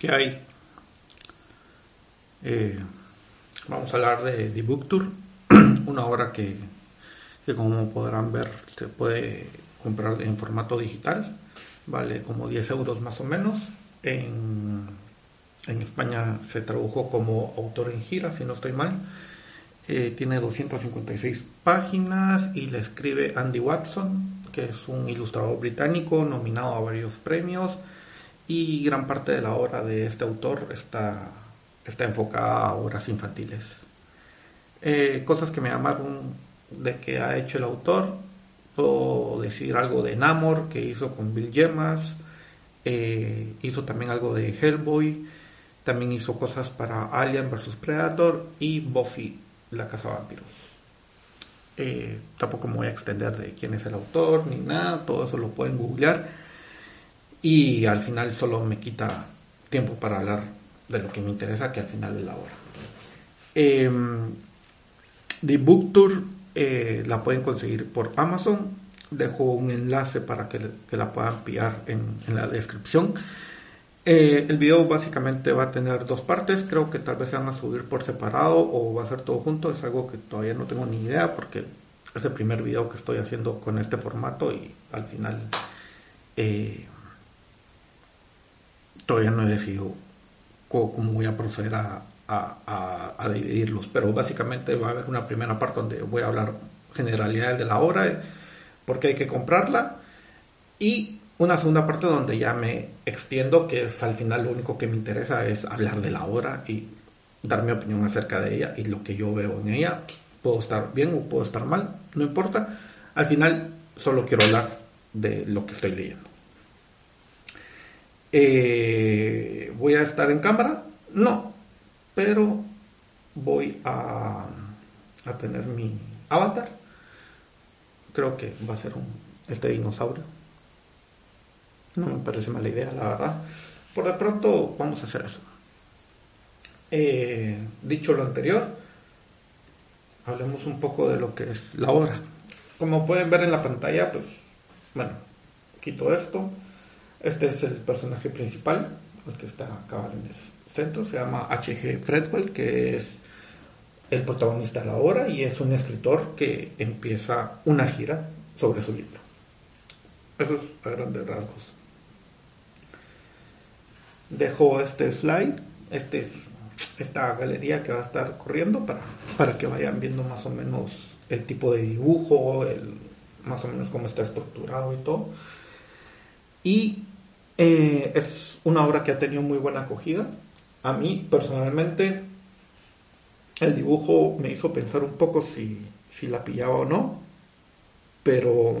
¿Qué hay? Eh, vamos a hablar de The Book Tour, una obra que, como podrán ver se puede comprar en formato digital, vale como 10 euros más o menos. En, en España se tradujo como autor en gira, si no estoy mal. Eh, tiene 256 páginas y le escribe Andy Watson, que es un ilustrador británico nominado a varios premios y gran parte de la obra de este autor está, está enfocada a obras infantiles. Eh, cosas que me llamaron de que ha hecho el autor, puedo decir algo de Namor que hizo con Bill Gemas, eh, hizo también algo de Hellboy, también hizo cosas para Alien vs Predator y Buffy, la casa vampiros. Eh, tampoco me voy a extender de quién es el autor ni nada, todo eso lo pueden googlear y al final solo me quita tiempo para hablar de lo que me interesa, que al final es la hora. Eh, The Book Tour eh, la pueden conseguir por Amazon. Dejo un enlace para que, la puedan pillar en, la descripción. Eh, el video básicamente va a tener dos partes. Creo que tal vez se van a subir por separado o va a ser todo junto. Es algo que todavía no tengo ni idea porque es el primer video que estoy haciendo con este formato y al final eh, todavía no he decidido cómo, voy a proceder a, dividirlos, pero básicamente va a haber una primera parte donde voy a hablar generalidades de la obra, porque hay que comprarla, y una segunda parte donde ya me extiendo, que es al final lo único que me interesa es hablar de la obra y dar mi opinión acerca de ella y lo que yo veo en ella. Puedo estar bien o puedo estar mal, no importa. Al final solo quiero hablar de lo que estoy leyendo. Eh, ¿Voy a estar en cámara? No, pero voy a, a tener mi avatar. Creo que va a ser un, este dinosaurio. No me parece mala idea, la verdad. Por de pronto vamos a hacer eso. Eh, dicho lo anterior, hablemos un poco de lo que es la obra. Como pueden ver en la pantalla, pues, bueno, quito esto este es el personaje principal, el que está acá en el centro, se llama H.G. Fredwell, que es el protagonista de la obra y es un escritor que empieza una gira sobre su libro. Eso es a grandes rasgos. Dejo este slide, este, esta galería que va a estar corriendo para, para que vayan viendo más o menos el tipo de dibujo, más o menos cómo está estructurado y todo. Y eh, es una obra que ha tenido muy buena acogida. A mí, personalmente, el dibujo me hizo pensar un poco si, la pillaba o no, pero,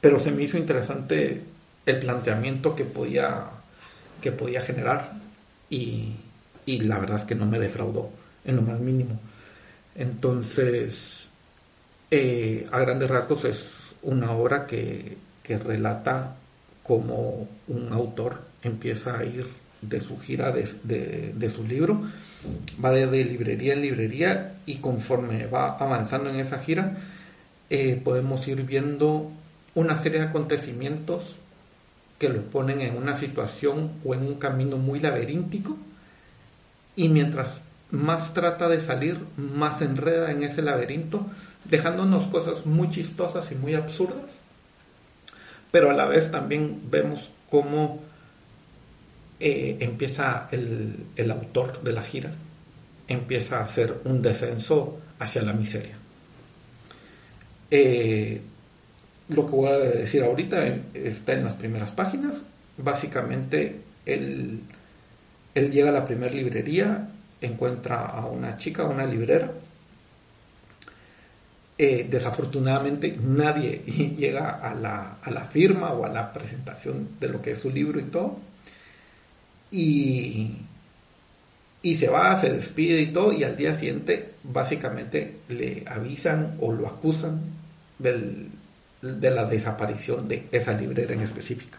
pero se me hizo interesante el planteamiento que podía, que podía generar y, la verdad es que no me defraudó en lo más mínimo. Entonces, eh, a grandes rasgos es una obra que, que relata como un autor empieza a ir de su gira de, su libro, va de, librería en librería y conforme va avanzando en esa gira, eh, podemos ir viendo una serie de acontecimientos que lo ponen en una situación o en un camino muy laberíntico y mientras más trata de salir, más enreda en ese laberinto, dejándonos cosas muy chistosas y muy absurdas pero a la vez también vemos cómo eh, empieza el, autor de la gira, empieza a hacer un descenso hacia la miseria. Eh, lo que voy a decir ahorita está en las primeras páginas. Básicamente, él, él llega a la primera librería, encuentra a una chica, una librera, eh, desafortunadamente nadie llega a la, firma o a la presentación de lo que es su libro y todo. Y, y se va, se despide y todo, y al día siguiente básicamente le avisan o lo acusan de la desaparición de esa librera en específica.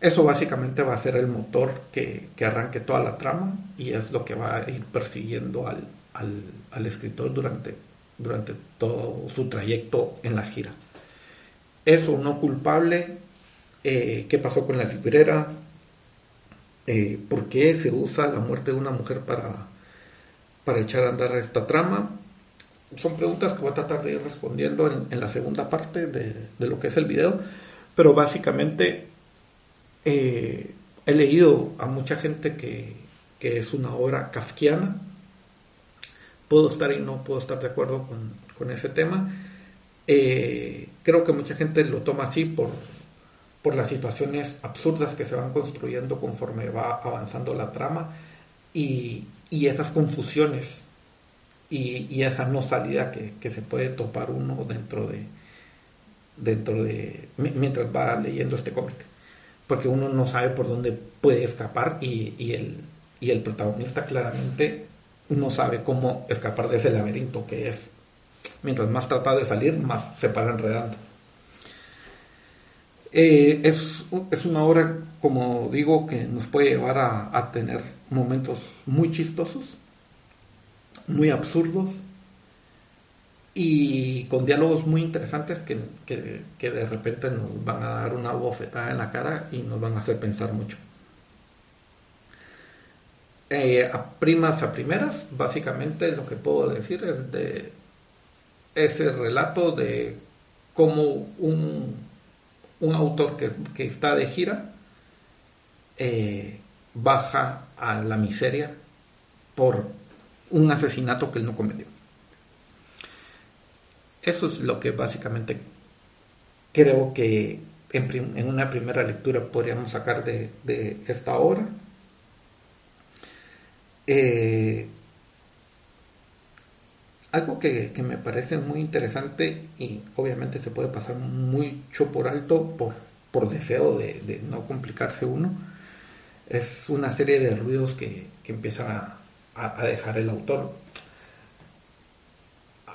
Eso básicamente va a ser el motor que, arranque toda la trama y es lo que va a ir persiguiendo al, al escritor durante durante todo su trayecto en la gira. Eso no culpable, eh, qué pasó con la librera, eh, por qué se usa la muerte de una mujer para, para echar a andar esta trama. Son preguntas que voy a tratar de ir respondiendo en, la segunda parte de, lo que es el video, pero básicamente eh, he leído a mucha gente que, que, es una obra kafkiana. Puedo estar y no puedo estar de acuerdo con, con ese tema. Eh, creo que mucha gente lo toma así por, por las situaciones absurdas que se van construyendo conforme va avanzando la trama y, esas confusiones y, esa no salida que, se puede topar uno dentro de dentro de mientras va leyendo este cómic porque uno no sabe por dónde puede escapar y, y, el, y el protagonista claramente no sabe cómo escapar de ese laberinto que es mientras más trata de salir más se para enredando eh, es, es, una obra, como digo, que nos puede llevar a, tener momentos muy chistosos, muy absurdos y con diálogos muy interesantes que, que, de repente nos van a dar una bofetada en la cara y nos van a hacer pensar mucho. Eh, a primas a primeras, básicamente lo que puedo decir es de ese relato de cómo un un autor que, está de gira eh, baja a la miseria por un asesinato que él no cometió. Eso es lo que básicamente creo que en, una primera lectura podríamos sacar de, esta obra. Eh, algo que, me parece muy interesante y obviamente se puede pasar mucho por alto por, por deseo de, no complicarse uno, es una serie de ruidos que, que empieza a, dejar el autor.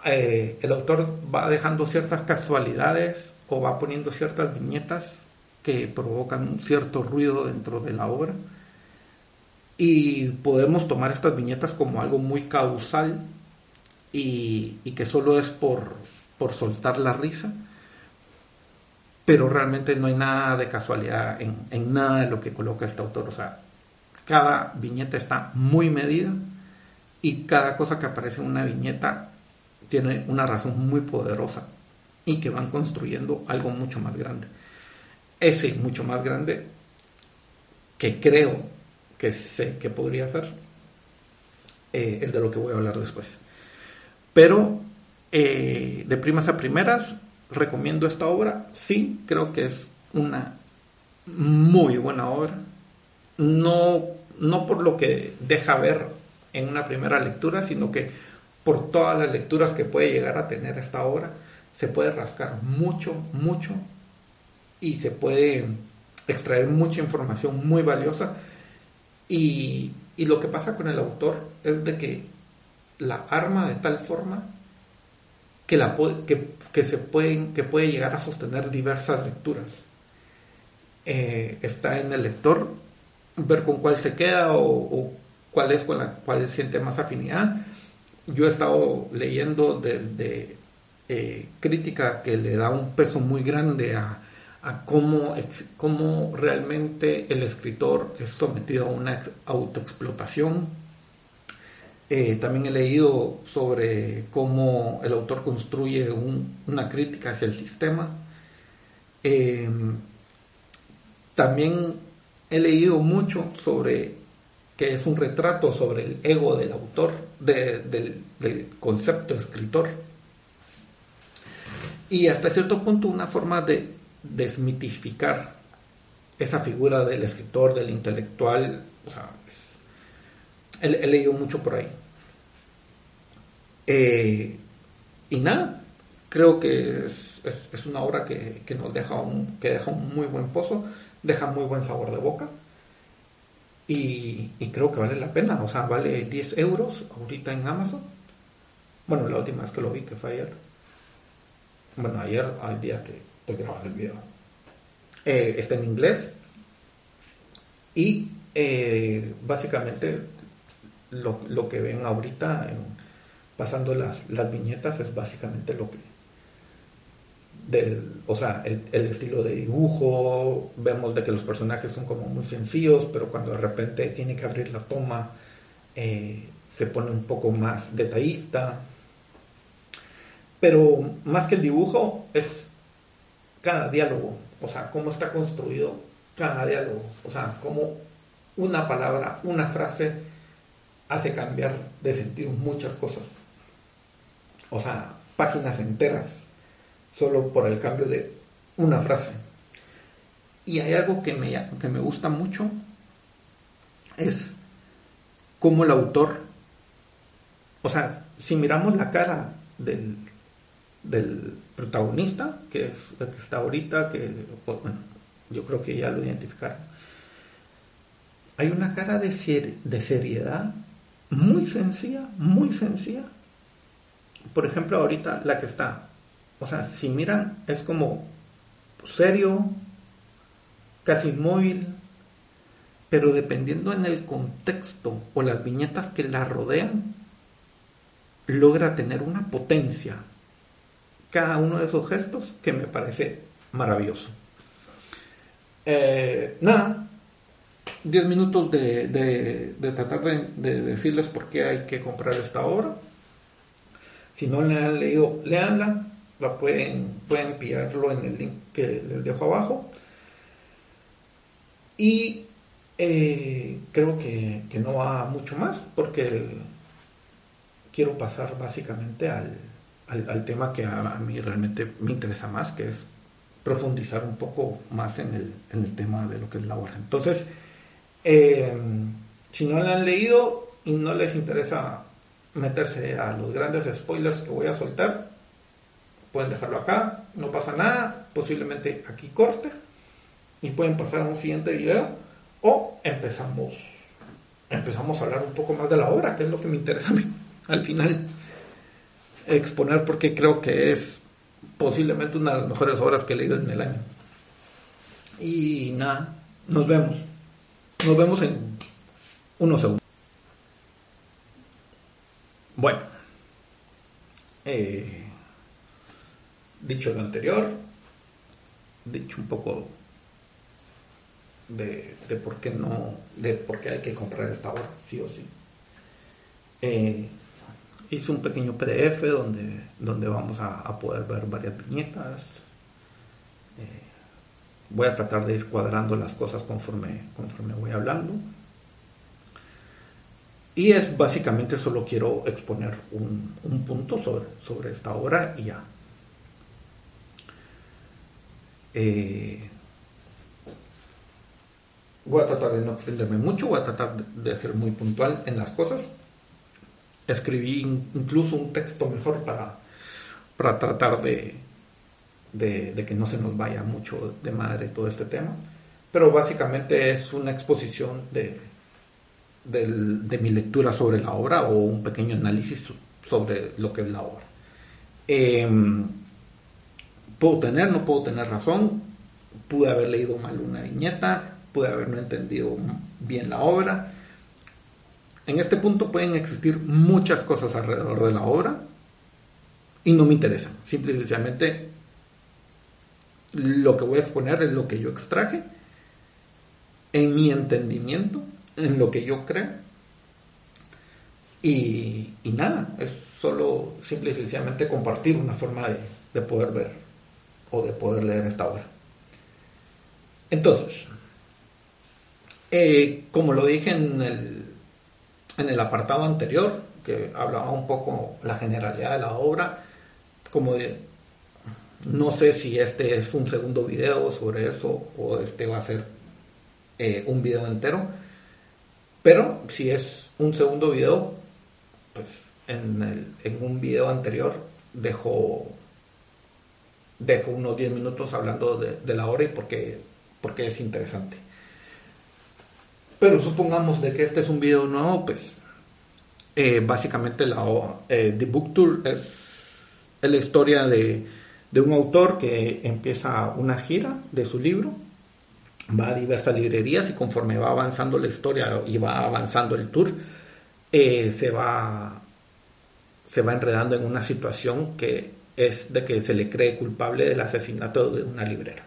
Eh, el autor va dejando ciertas casualidades o va poniendo ciertas viñetas que provocan un cierto ruido dentro de la obra y podemos tomar estas viñetas como algo muy causal y, que solo es por, por soltar la risa, pero realmente no hay nada de casualidad en, en, nada de lo que coloca este autor. O sea, cada viñeta está muy medida y cada cosa que aparece en una viñeta tiene una razón muy poderosa y que van construyendo algo mucho más grande. Ese mucho más grande que creo que sé que podría ser eh, es de lo que voy a hablar después. Pero eh, de primas a primeras, recomiendo esta obra. Sí, creo que es una muy buena obra. No, no por lo que deja ver en una primera lectura, sino que por todas las lecturas que puede llegar a tener esta obra, se puede rascar mucho, mucho y se puede extraer mucha información muy valiosa. Y, y lo que pasa con el autor es de que la arma de tal forma que, la, que, se pueden, que puede llegar a sostener diversas lecturas. Eh, está en el lector ver con cuál se queda o, cuál es con la cual siente más afinidad. Yo he estado leyendo desde eh, crítica que le da un peso muy grande a, a cómo, cómo realmente el escritor es sometido a una autoexplotación eh, también he leído sobre cómo el autor construye una crítica hacia el sistema. Eh, también he leído mucho sobre que es un retrato sobre el ego del autor, del, del, concepto escritor. Y hasta cierto punto una forma de desmitificar esa figura del escritor, del intelectual. O sea, He, leído mucho por ahí. Eh, y nada, creo que es, una obra que, nos deja un, que deja un muy buen pozo, deja muy buen sabor de boca. Y, creo que vale la pena, o sea, vale 10 euros ahorita en Amazon. Bueno, la última vez que lo vi, que fue ayer. Bueno, ayer, al día que estoy grabando el video. Eh, está en inglés. Y eh, básicamente lo, que ven ahorita pasando las, viñetas es básicamente lo que del, o sea, el, estilo de dibujo, vemos de que los personajes son como muy sencillos, pero cuando de repente tiene que abrir la toma, eh, se pone un poco más detallista. Pero más que el dibujo, es cada diálogo, o sea, cómo está construido cada diálogo, o sea, cómo una palabra, una frase hace cambiar de sentido muchas cosas. O sea, páginas enteras solo por el cambio de una frase. Y hay algo que me, que me gusta mucho, es cómo el autor, o sea, si miramos la cara del, del protagonista, que es el que está ahorita, que yo creo que ya lo identificaron, hay una cara de, de seriedad muy sencilla, muy sencilla. Por ejemplo, ahorita la que está o sea, si miran, es como serio, casi inmóvil, pero dependiendo en el contexto o las viñetas que la rodean, logra tener una potencia cada uno de esos gestos que me parece maravilloso. Eh, nada, 10 minutos de, tratar de, de, decirles por qué hay que comprar esta obra. Si no la han leído, léanla la pueden, pueden pillarlo en el link que les dejo abajo. Y eh, creo que, no va mucho más porque quiero pasar básicamente al, tema que a, mí realmente me interesa más, que es profundizar un poco más en el, en el tema de lo que es la obra. Entonces, eh, si no la han leído y no les interesa meterse a los grandes spoilers que voy a soltar, pueden dejarlo acá, no pasa nada, posiblemente aquí corte y pueden pasar a un siguiente video o empezamos empezamos a hablar un poco más de la obra, que es lo que me interesa a mí al final exponer porque creo que es posiblemente una de las mejores obras que he leído en el año. Y nada, nos vemos. Nos vemos en unos segundos. Bueno. Eh, Dicho lo anterior, dicho un poco de, por qué no, de por qué hay que comprar esta obra, sí o sí. Eh, hice un pequeño PDF donde, donde vamos a, poder ver varias viñetas. Eh, voy a tratar de ir cuadrando las cosas conforme, conforme voy hablando. Y es básicamente solo quiero exponer un, un punto sobre, sobre esta obra y ya. Eh, voy a tratar de no extenderme mucho, voy a tratar de ser muy puntual en las cosas. Escribí incluso un texto mejor para, para tratar de, de, que no se nos vaya mucho de madre todo este tema. Pero básicamente es una exposición de, de, mi lectura sobre la obra o un pequeño análisis sobre lo que es la obra. Em, Puedo tener, no puedo tener razón, pude haber leído mal una viñeta, pude haber no entendido bien la obra. En este punto pueden existir muchas cosas alrededor de la obra y no me interesan. Simple y sencillamente lo que voy a exponer es lo que yo extraje en mi entendimiento, en lo que yo creo. Y, nada, es solo simple y sencillamente compartir una forma de poder ver o de poder leer esta obra. Entonces, eh, como lo dije en el, en el apartado anterior, que hablaba un poco la generalidad de la obra, como de, no sé si este es un segundo video sobre eso o este va a ser eh, un video entero, pero si es un segundo video, pues en, un video anterior dejo dejo unos 10 minutos hablando de, la hora y porque, porque es interesante. Pero supongamos de que este es un video nuevo, pues eh, básicamente la eh, The Book Tour es, la historia de, de, un autor que empieza una gira de su libro, va a diversas librerías y conforme va avanzando la historia y va avanzando el tour, eh, se, va, se va enredando en una situación que es de que se le cree culpable del asesinato de una librera.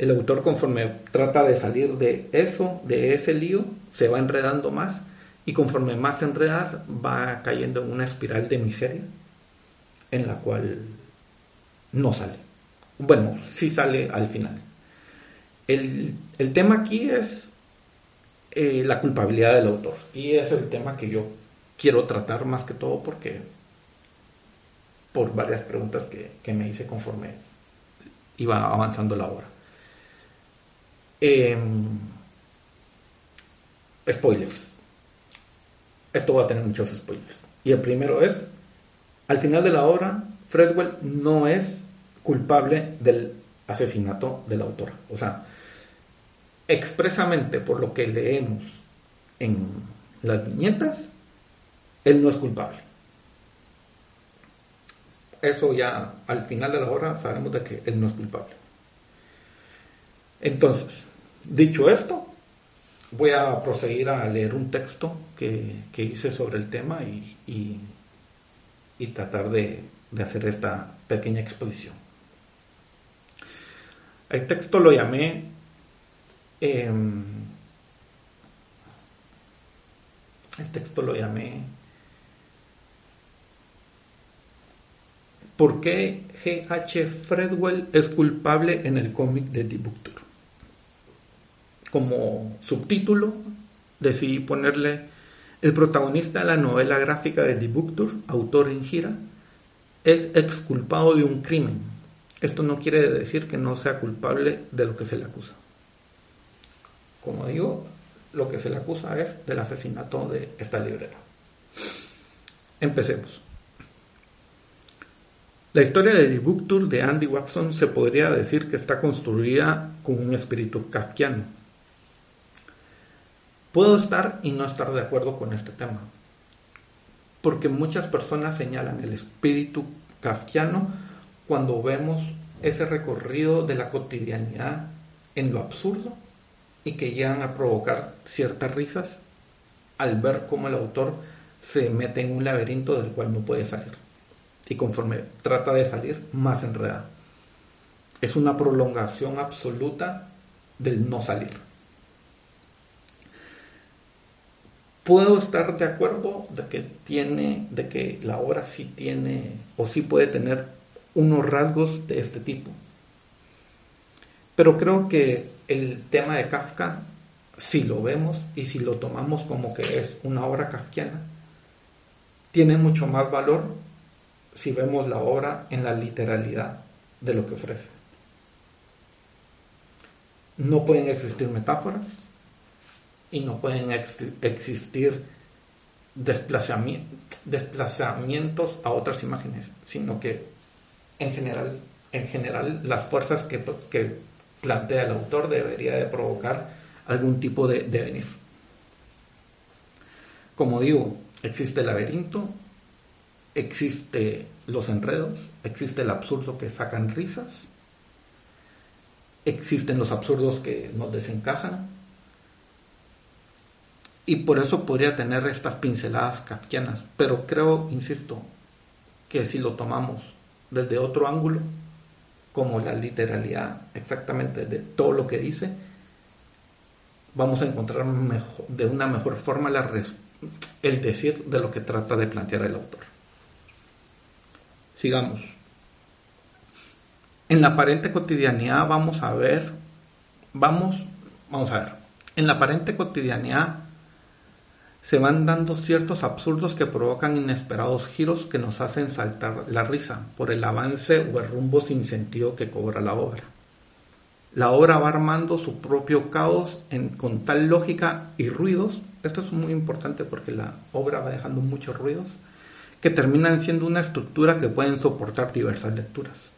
El autor conforme trata de salir de eso, de ese lío, se va enredando más y conforme más enredas va cayendo en una espiral de miseria en la cual no sale. Bueno, sí sale al final. El, tema aquí es eh, la culpabilidad del autor y es el tema que yo quiero tratar más que todo porque por varias preguntas que, me hice conforme iba avanzando la obra. Em, spoilers. Esto va a tener muchos spoilers. Y el primero es, al final de la obra, Fredwell no es culpable del asesinato del autor. O sea, expresamente por lo que leemos en las viñetas, él no es culpable. Eso ya al final de la obra sabemos de que él no es culpable. Entonces, dicho esto, voy a proseguir a leer un texto que, hice sobre el tema y, y, tratar de, hacer esta pequeña exposición. El texto lo llamé em, el texto lo llamé ¿Por qué G.H. Fredwell es culpable en el cómic de The? Como subtítulo decidí ponerle el protagonista de la novela gráfica de The Book Tour, autor en gira, es exculpado de un crimen. Esto no quiere decir que no sea culpable de lo que se le acusa. Como digo, lo que se le acusa es del asesinato de esta librera. Empecemos. La historia de The Book Tour de Andy Watson se podría decir que está construida con un espíritu kafkiano. Puedo estar y no estar de acuerdo con este tema, porque muchas personas señalan el espíritu kafkiano cuando vemos ese recorrido de la cotidianidad en lo absurdo y que llegan a provocar ciertas risas al ver cómo el autor se mete en un laberinto del cual no puede salir y conforme trata de salir, más enredada. Es una prolongación absoluta del no salir. Puedo estar de acuerdo de que tiene, de que la obra sí tiene o sí puede tener unos rasgos de este tipo. Pero creo que el tema de Kafka, si lo vemos y si lo tomamos como que es una obra kafkiana, tiene mucho más valor si vemos la obra en la literalidad de lo que ofrece. No pueden existir metáforas y no pueden existir desplazamientos a otras imágenes, sino que en general, en general las fuerzas que, plantea el autor debería de provocar algún tipo de devenir. Como digo, existe el laberinto, existe los enredos, existe el absurdo que sacan risas, existen los absurdos que nos desencajan, y por eso podría tener estas pinceladas kafkianas, pero creo, insisto, que si lo tomamos desde otro ángulo, como la literalidad exactamente de todo lo que dice, vamos a encontrar de una mejor forma el decir de lo que trata de plantear el autor. Sigamos. En la aparente cotidianidad vamos a ver, vamos, vamos a ver, en la aparente cotidianidad se van dando ciertos absurdos que provocan inesperados giros que nos hacen saltar la risa por el avance o el rumbo sin sentido que cobra la obra. La obra va armando su propio caos con tal lógica y ruidos. Esto es muy importante porque la obra va dejando muchos ruidos que terminan siendo una estructura que pueden soportar diversas lecturas.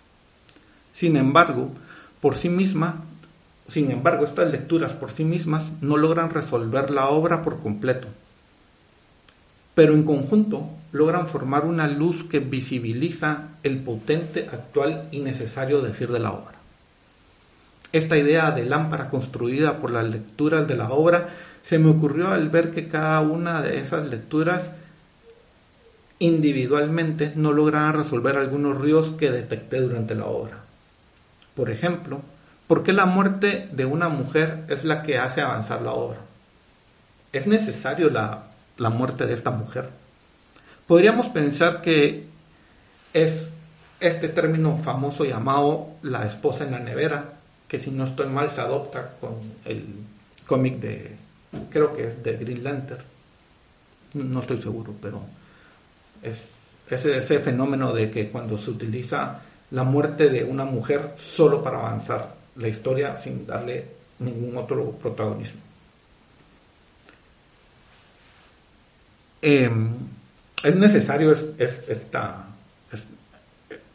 Sin embargo, por sí misma, sin embargo, estas lecturas por sí mismas no logran resolver la obra por completo, pero en conjunto logran formar una luz que visibiliza el potente, actual y necesario decir de la obra. Esta idea de lámpara construida por las lecturas de la obra se me ocurrió al ver que cada una de esas lecturas individualmente no lograban resolver algunos ríos que detecté durante la obra. Por ejemplo, ¿por qué la muerte de una mujer es la que hace avanzar la obra? ¿Es necesario la, la muerte de esta mujer? Podríamos pensar que es este término famoso llamado la esposa en la nevera, que si no estoy mal se adopta con el cómic de, creo que es de Green Lantern, no estoy seguro, pero es, ese fenómeno de que cuando se utiliza la muerte de una mujer solo para avanzar la historia sin darle ningún otro protagonismo. Em, es necesario esta,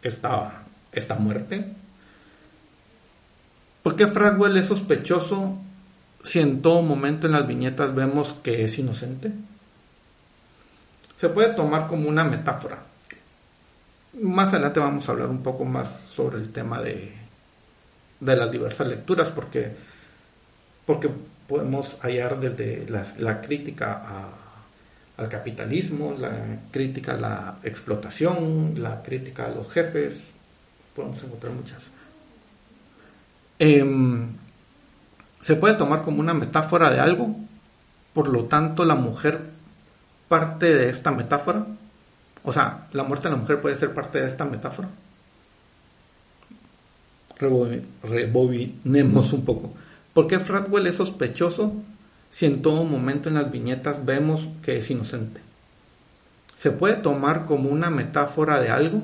esta, esta muerte. ¿Por qué Fragwell es sospechoso si en todo momento en las viñetas vemos que es inocente? Se puede tomar como una metáfora. Más adelante vamos a hablar un poco más sobre el tema de, de las diversas lecturas, porque, porque podemos hallar desde la, crítica al capitalismo, la crítica a la explotación, la crítica a los jefes, podemos encontrar muchas. Em, se puede tomar como una metáfora de algo, por lo tanto la mujer parte de esta metáfora. O sea, la muerte de la mujer puede ser parte de esta metáfora. Rebobinemos un poco. ¿Por qué Fratwell es sospechoso si en todo momento en las viñetas vemos que es inocente? ¿Se puede tomar como una metáfora de algo?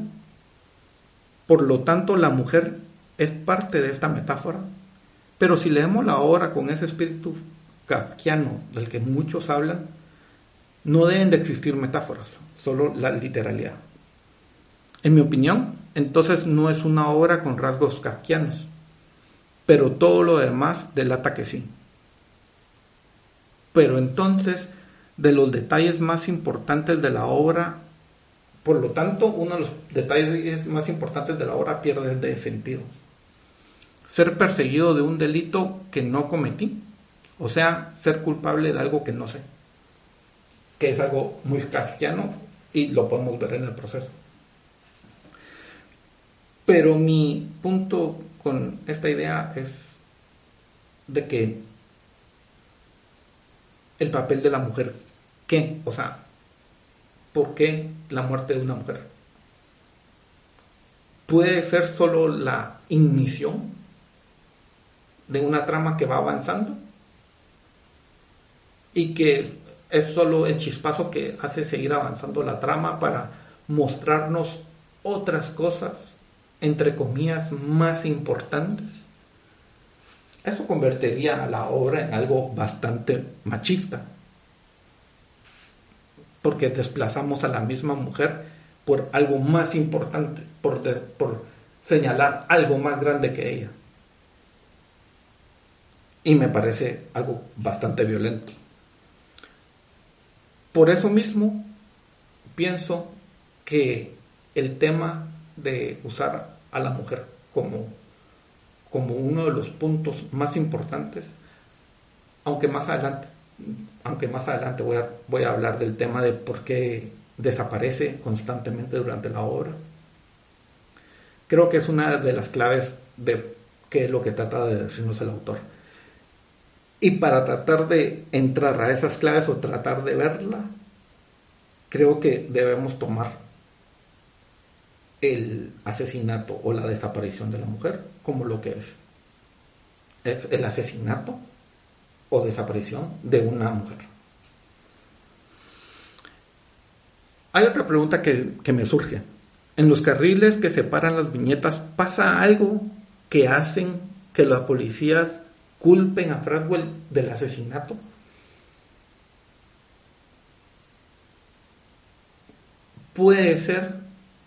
Por lo tanto, la mujer es parte de esta metáfora. Pero si leemos la obra con ese espíritu kafkiano del que muchos hablan, no deben de existir metáforas, solo la literalidad. En mi opinión, entonces no es una obra con rasgos kafkianos, pero todo lo demás delata que sí. Pero entonces, de los detalles más importantes de la obra, por lo tanto, uno de los detalles más importantes de la obra pierde de sentido ser perseguido de un delito que no cometí, o sea, ser culpable de algo que no sé, que es algo muy kafkiano y lo podemos ver en el proceso. Pero mi punto con esta idea es de que el papel de la mujer, ¿qué? O sea, ¿por qué la muerte de una mujer? Puede ser solo la ignición de una trama que va avanzando y que es solo el chispazo que hace seguir avanzando la trama para mostrarnos otras cosas, entre comillas, más importantes. Eso convertiría a la obra en algo bastante machista, porque desplazamos a la misma mujer por algo más importante, por, por señalar algo más grande que ella y me parece algo bastante violento. Por eso mismo pienso que el tema de usar a la mujer como, como uno de los puntos más importantes, aunque más adelante, aunque más adelante voy a, voy a hablar del tema de por qué desaparece constantemente durante la obra, creo que es una de las claves de qué es lo que trata de decirnos el autor. Y para tratar de entrar a esas claves o tratar de verla, creo que debemos tomar el asesinato o la desaparición de la mujer como lo que es. Es el asesinato o desaparición de una mujer. Hay otra pregunta que, que, me surge. En los carriles que separan las viñetas, ¿pasa algo que hacen que las policías culpen a Fradwell del asesinato? Puede ser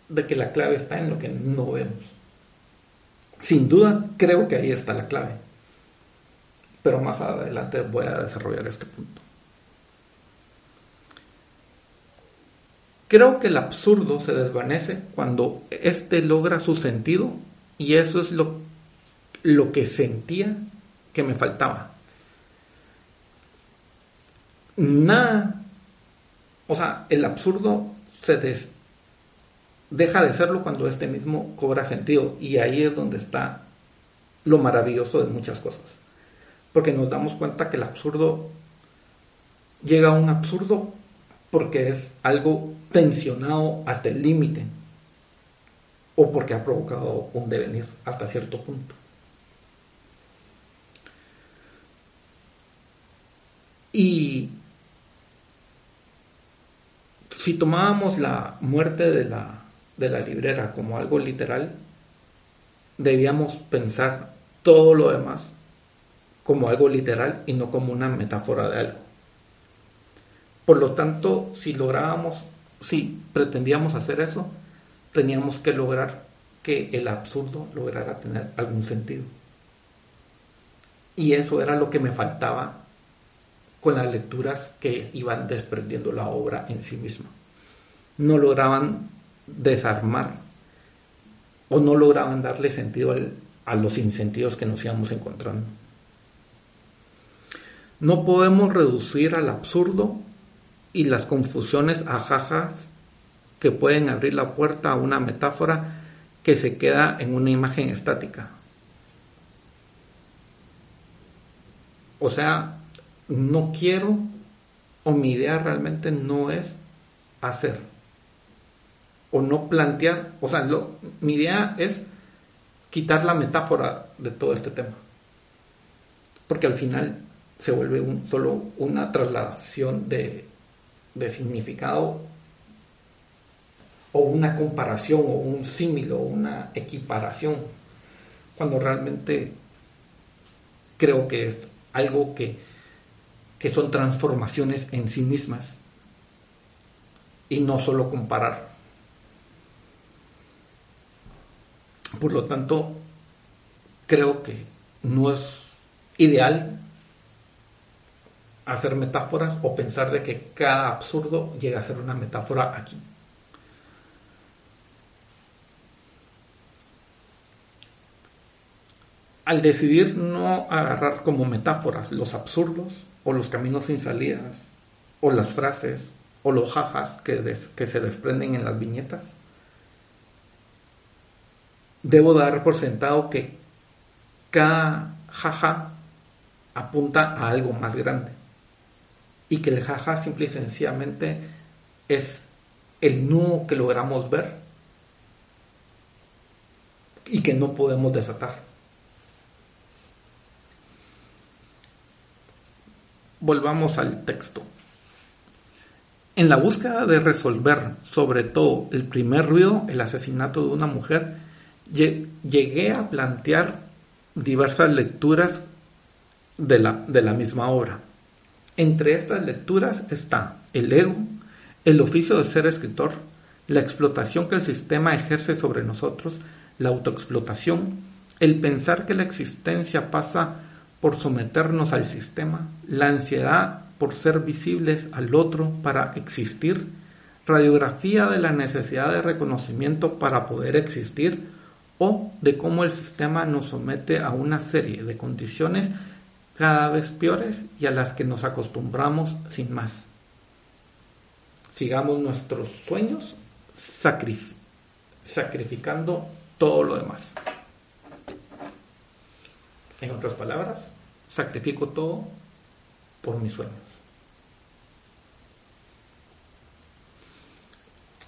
de que la clave está en lo que no vemos. Sin duda, creo que ahí está la clave. Pero más adelante voy a desarrollar este punto. Creo que el absurdo se desvanece cuando éste logra su sentido y eso es lo, lo que sentía que me faltaba. Nada, o sea, el absurdo se deja de serlo cuando este mismo cobra sentido. Y ahí es donde está lo maravilloso de muchas cosas. Porque nos damos cuenta que el absurdo llega a un absurdo porque es algo tensionado hasta el límite o porque ha provocado un devenir hasta cierto punto. Y si tomábamos la muerte de la, de la librera como algo literal, debíamos pensar todo lo demás como algo literal y no como una metáfora de algo. Por lo tanto, si lográbamos, si pretendíamos hacer eso, teníamos que lograr que el absurdo lograra tener algún sentido. Y eso era lo que me faltaba con las lecturas que iban desprendiendo la obra en sí misma. No lograban desarmar o no lograban darle sentido a los insentidos que nos íbamos encontrando. No podemos reducir al absurdo y las confusiones ajajas que pueden abrir la puerta a una metáfora que se queda en una imagen estática. O sea, no quiero o mi idea realmente no es hacer o no plantear, o sea, mi idea es quitar la metáfora de todo este tema. Porque al final se vuelve solo una trasladación de, de significado o una comparación o un símil o una equiparación, cuando realmente creo que es algo que, que son transformaciones en sí mismas y no solo comparar. Por lo tanto, creo que no es ideal hacer metáforas o pensar de que cada absurdo llega a ser una metáfora aquí. al decidir no agarrar como metáforas los absurdos o los caminos sin salidas o las frases o los jajas que, que se desprenden en las viñetas, debo dar por sentado que cada jaja apunta a algo más grande y que el jaja simple y sencillamente es el nudo que logramos ver y que no podemos desatar. volvamos al texto. En la búsqueda de resolver, sobre todo el primer ruido, el asesinato de una mujer, llegué a plantear diversas lecturas de la, de la misma obra. Entre estas lecturas está el ego, el oficio de ser escritor, la explotación que el sistema ejerce sobre nosotros, la autoexplotación, el pensar que la existencia pasa por someternos al sistema, la ansiedad por ser visibles al otro para existir, radiografía de la necesidad de reconocimiento para poder existir o de cómo el sistema nos somete a una serie de condiciones cada vez peores y a las que nos acostumbramos sin más. Sigamos nuestros sueños sacrificando todo lo demás. En otras palabras, sacrifico todo por mis sueños.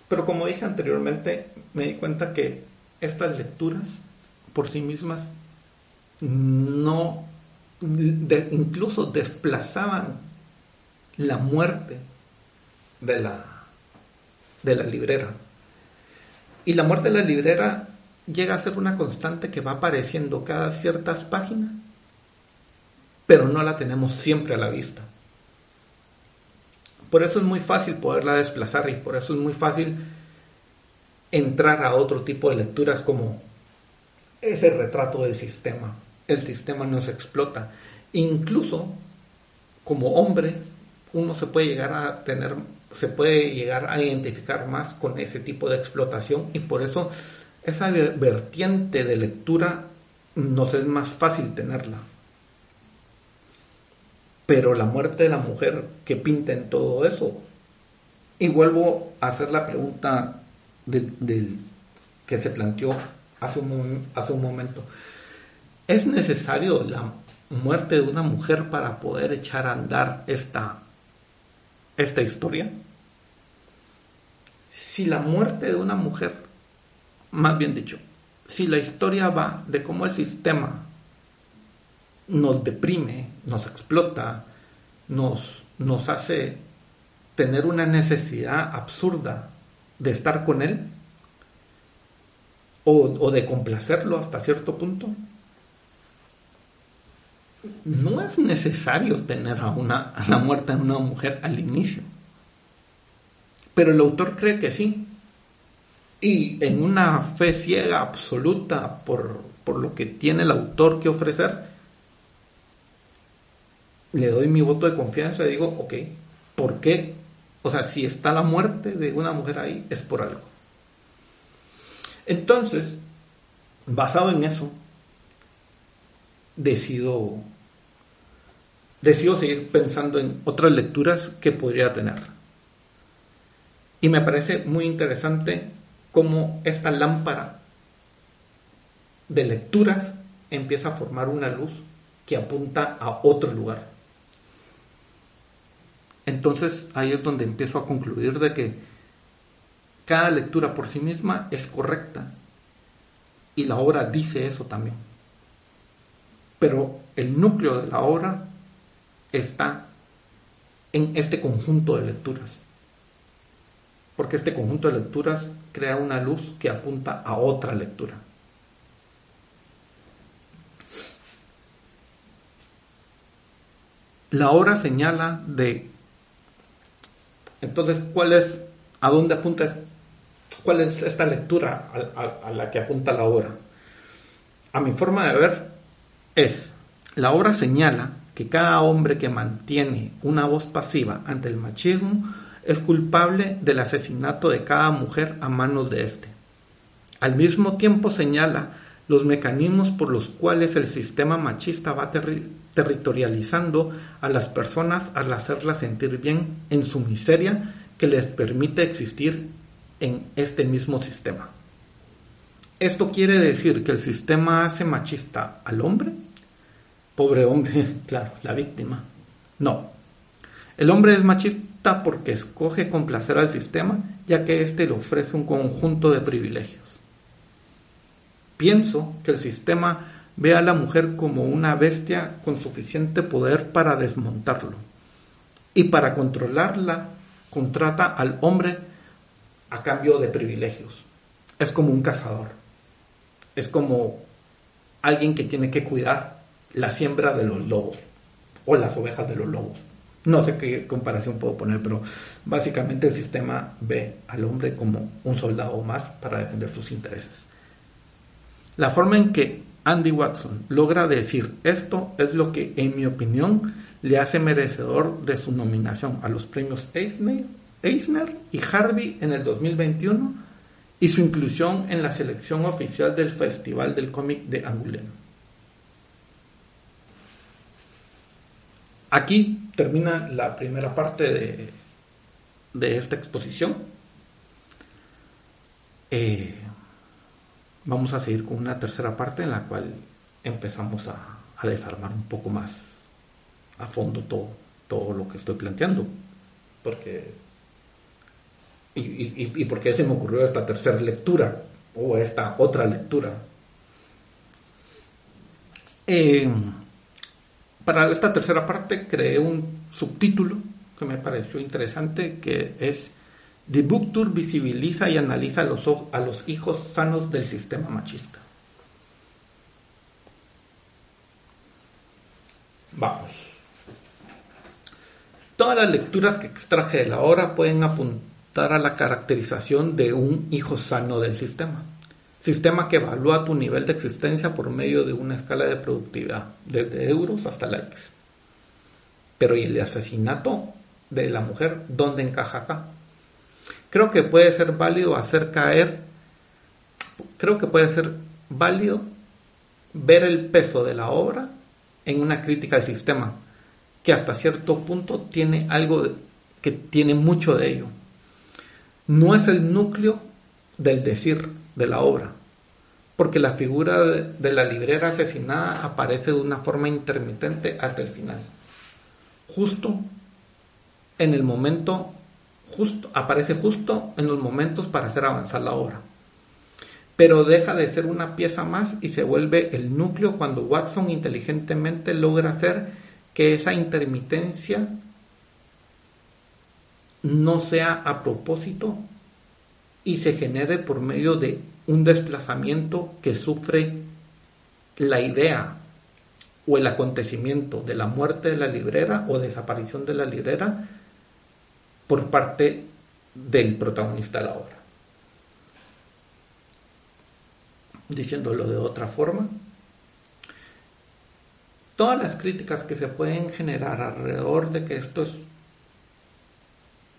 Pero como dije anteriormente, me di cuenta que estas lecturas por sí mismas no, incluso desplazaban la muerte de la, de la librera. Y la muerte de la librera llega a ser una constante que va apareciendo cada ciertas páginas, pero no la tenemos siempre a la vista. Por eso es muy fácil poderla desplazar y por eso es muy fácil entrar a otro tipo de lecturas como ese retrato del sistema. El sistema nos explota. Incluso como hombre, uno se puede llegar a tener, se puede llegar a identificar más con ese tipo de explotación y por eso esa vertiente de lectura nos es más fácil tenerla. Pero la muerte de la mujer que pinta en todo eso Y vuelvo a hacer la pregunta del, que se planteó hace un, hace un momento. ¿Es necesario la muerte de una mujer para poder echar a andar esta, esta historia? Si la muerte de una mujer, más bien dicho, si la historia va de cómo el sistema nos deprime, nos explota, nos, nos hace tener una necesidad absurda de estar con él o, de complacerlo hasta cierto punto, no es necesario tener a, una, a la muerte de una mujer al inicio. Pero el autor cree que sí. Y en una fe ciega absoluta por, por lo que tiene el autor que ofrecer, le doy mi voto de confianza y digo, ok, ¿por qué? O sea, si está la muerte de una mujer ahí, es por algo. Entonces, basado en eso, decido, decido seguir pensando en otras lecturas que podría tener. Y me parece muy interesante cómo esta lámpara de lecturas empieza a formar una luz que apunta a otro lugar. Entonces ahí es donde empiezo a concluir de que cada lectura por sí misma es correcta y la obra dice eso también. Pero el núcleo de la obra está en este conjunto de lecturas. Porque este conjunto de lecturas crea una luz que apunta a otra lectura. La obra señala de entonces, ¿cuál es, a dónde apunta, cuál es esta lectura a, la que apunta la obra? A mi forma de ver, es, la obra señala que cada hombre que mantiene una voz pasiva ante el machismo es culpable del asesinato de cada mujer a manos de éste. Al mismo tiempo señala los mecanismos por los cuales el sistema machista va territorializando a las personas al hacerlas sentir bien en su miseria que les permite existir en este mismo sistema. ¿Esto quiere decir que el sistema hace machista al hombre? Pobre hombre, claro, la víctima. No. El hombre es machista porque escoge complacer al sistema, ya que éste le ofrece un conjunto de privilegios. Pienso que el sistema ve a la mujer como una bestia con suficiente poder para desmontarlo. Y para controlarla, contrata al hombre a cambio de privilegios. Es como un cazador. Es como alguien que tiene que cuidar la siembra de los lobos o las ovejas de los lobos. No sé qué comparación puedo poner, pero básicamente el sistema ve al hombre como un soldado más para defender sus intereses. La forma en que Andy Watson logra decir esto es lo que, en mi opinión, le hace merecedor de su nominación a los premios Eisner, y Harvey en el 2021 y su inclusión en la selección oficial del Festival del Cómic de Angoulême. Aquí termina la primera parte de, de esta exposición. Eh, vamos a seguir con una tercera parte en la cual empezamos a, desarmar un poco más a fondo todo, todo lo que estoy planteando. Porque, y, y, y por qué se me ocurrió esta tercera lectura o esta otra lectura. Eh, para esta tercera parte creé un subtítulo que me pareció interesante que es The Book Tour visibiliza y analiza a los, a los hijos sanos del sistema machista. Vamos. Todas las lecturas que extraje de la obra pueden apuntar a la caracterización de un hijo sano del sistema. Sistema que evalúa tu nivel de existencia por medio de una escala de productividad, desde euros hasta likes. Pero ¿y el asesinato de la mujer dónde encaja acá? Creo que puede ser válido hacer caer, creo que puede ser válido ver el peso de la obra en una crítica al sistema, que hasta cierto punto tiene algo que tiene mucho de ello. no es el núcleo del decir de la obra, porque la figura de, la librera asesinada aparece de una forma intermitente hasta el final. Justo en el momento, aparece justo en los momentos para hacer avanzar la obra. Pero deja de ser una pieza más y se vuelve el núcleo cuando Watson inteligentemente logra hacer que esa intermitencia no sea a propósito y se genere por medio de un desplazamiento que sufre la idea o el acontecimiento de la muerte de la librera o desaparición de la librera por parte del protagonista de la obra. Diciéndolo de otra forma, todas las críticas que se pueden generar alrededor de que esto es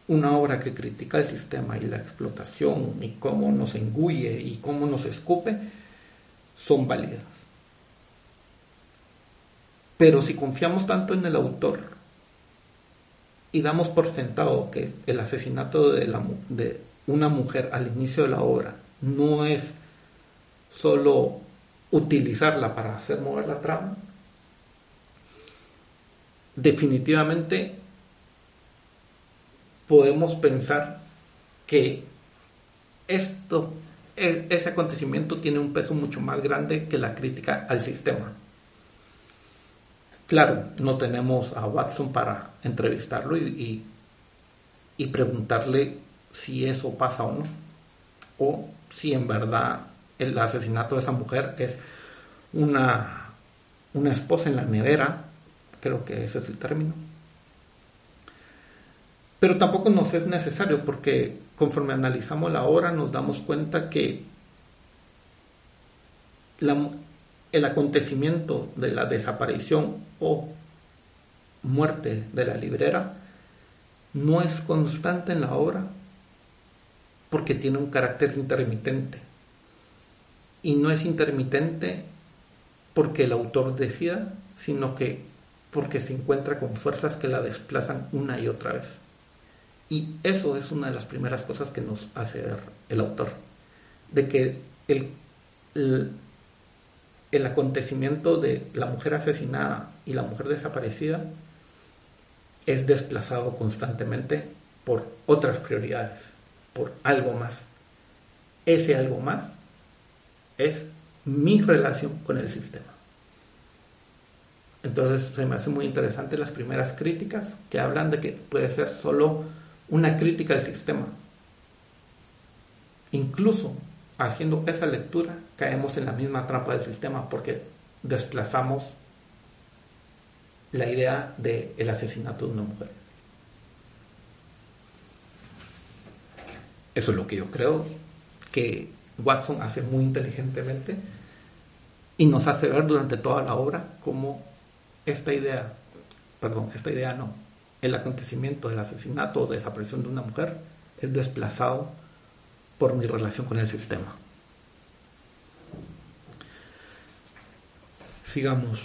una obra que critica el sistema y la explotación y cómo nos engulle y cómo nos escupe, son válidas. Pero si confiamos tanto en el autor y damos por sentado que el asesinato de, de una mujer al inicio de la obra no es solo utilizarla para hacer mover la trama, definitivamente podemos pensar que esto, e, ese acontecimiento tiene un peso mucho más grande que la crítica al sistema. Claro, no tenemos a Watson para entrevistarlo y, y, preguntarle si eso pasa o no, o si en verdad el asesinato de esa mujer es una, una esposa en la nevera, creo que ese es el término, pero tampoco nos es necesario porque conforme analizamos la obra nos damos cuenta que el acontecimiento de la desaparición o muerte de la librera no es constante en la obra porque tiene un carácter intermitente. Y no es intermitente porque el autor decida, sino que porque se encuentra con fuerzas que la desplazan una y otra vez. Y eso es una de las primeras cosas que nos hace ver el autor, de que el, el, acontecimiento de la mujer asesinada y la mujer desaparecida es desplazado constantemente por otras prioridades, por algo más. Ese algo más es mi relación con el sistema. Entonces se me hace muy interesante las primeras críticas que hablan de que puede ser solo una crítica al sistema. Incluso haciendo esa lectura caemos en la misma trampa del sistema porque desplazamos la idea del el asesinato de una mujer. Eso es lo que yo creo que Watson hace muy inteligentemente y nos hace ver durante toda la obra cómo esta idea, perdón, esta idea no, el acontecimiento del asesinato o desaparición de una mujer es desplazado por mi relación con el sistema. Sigamos.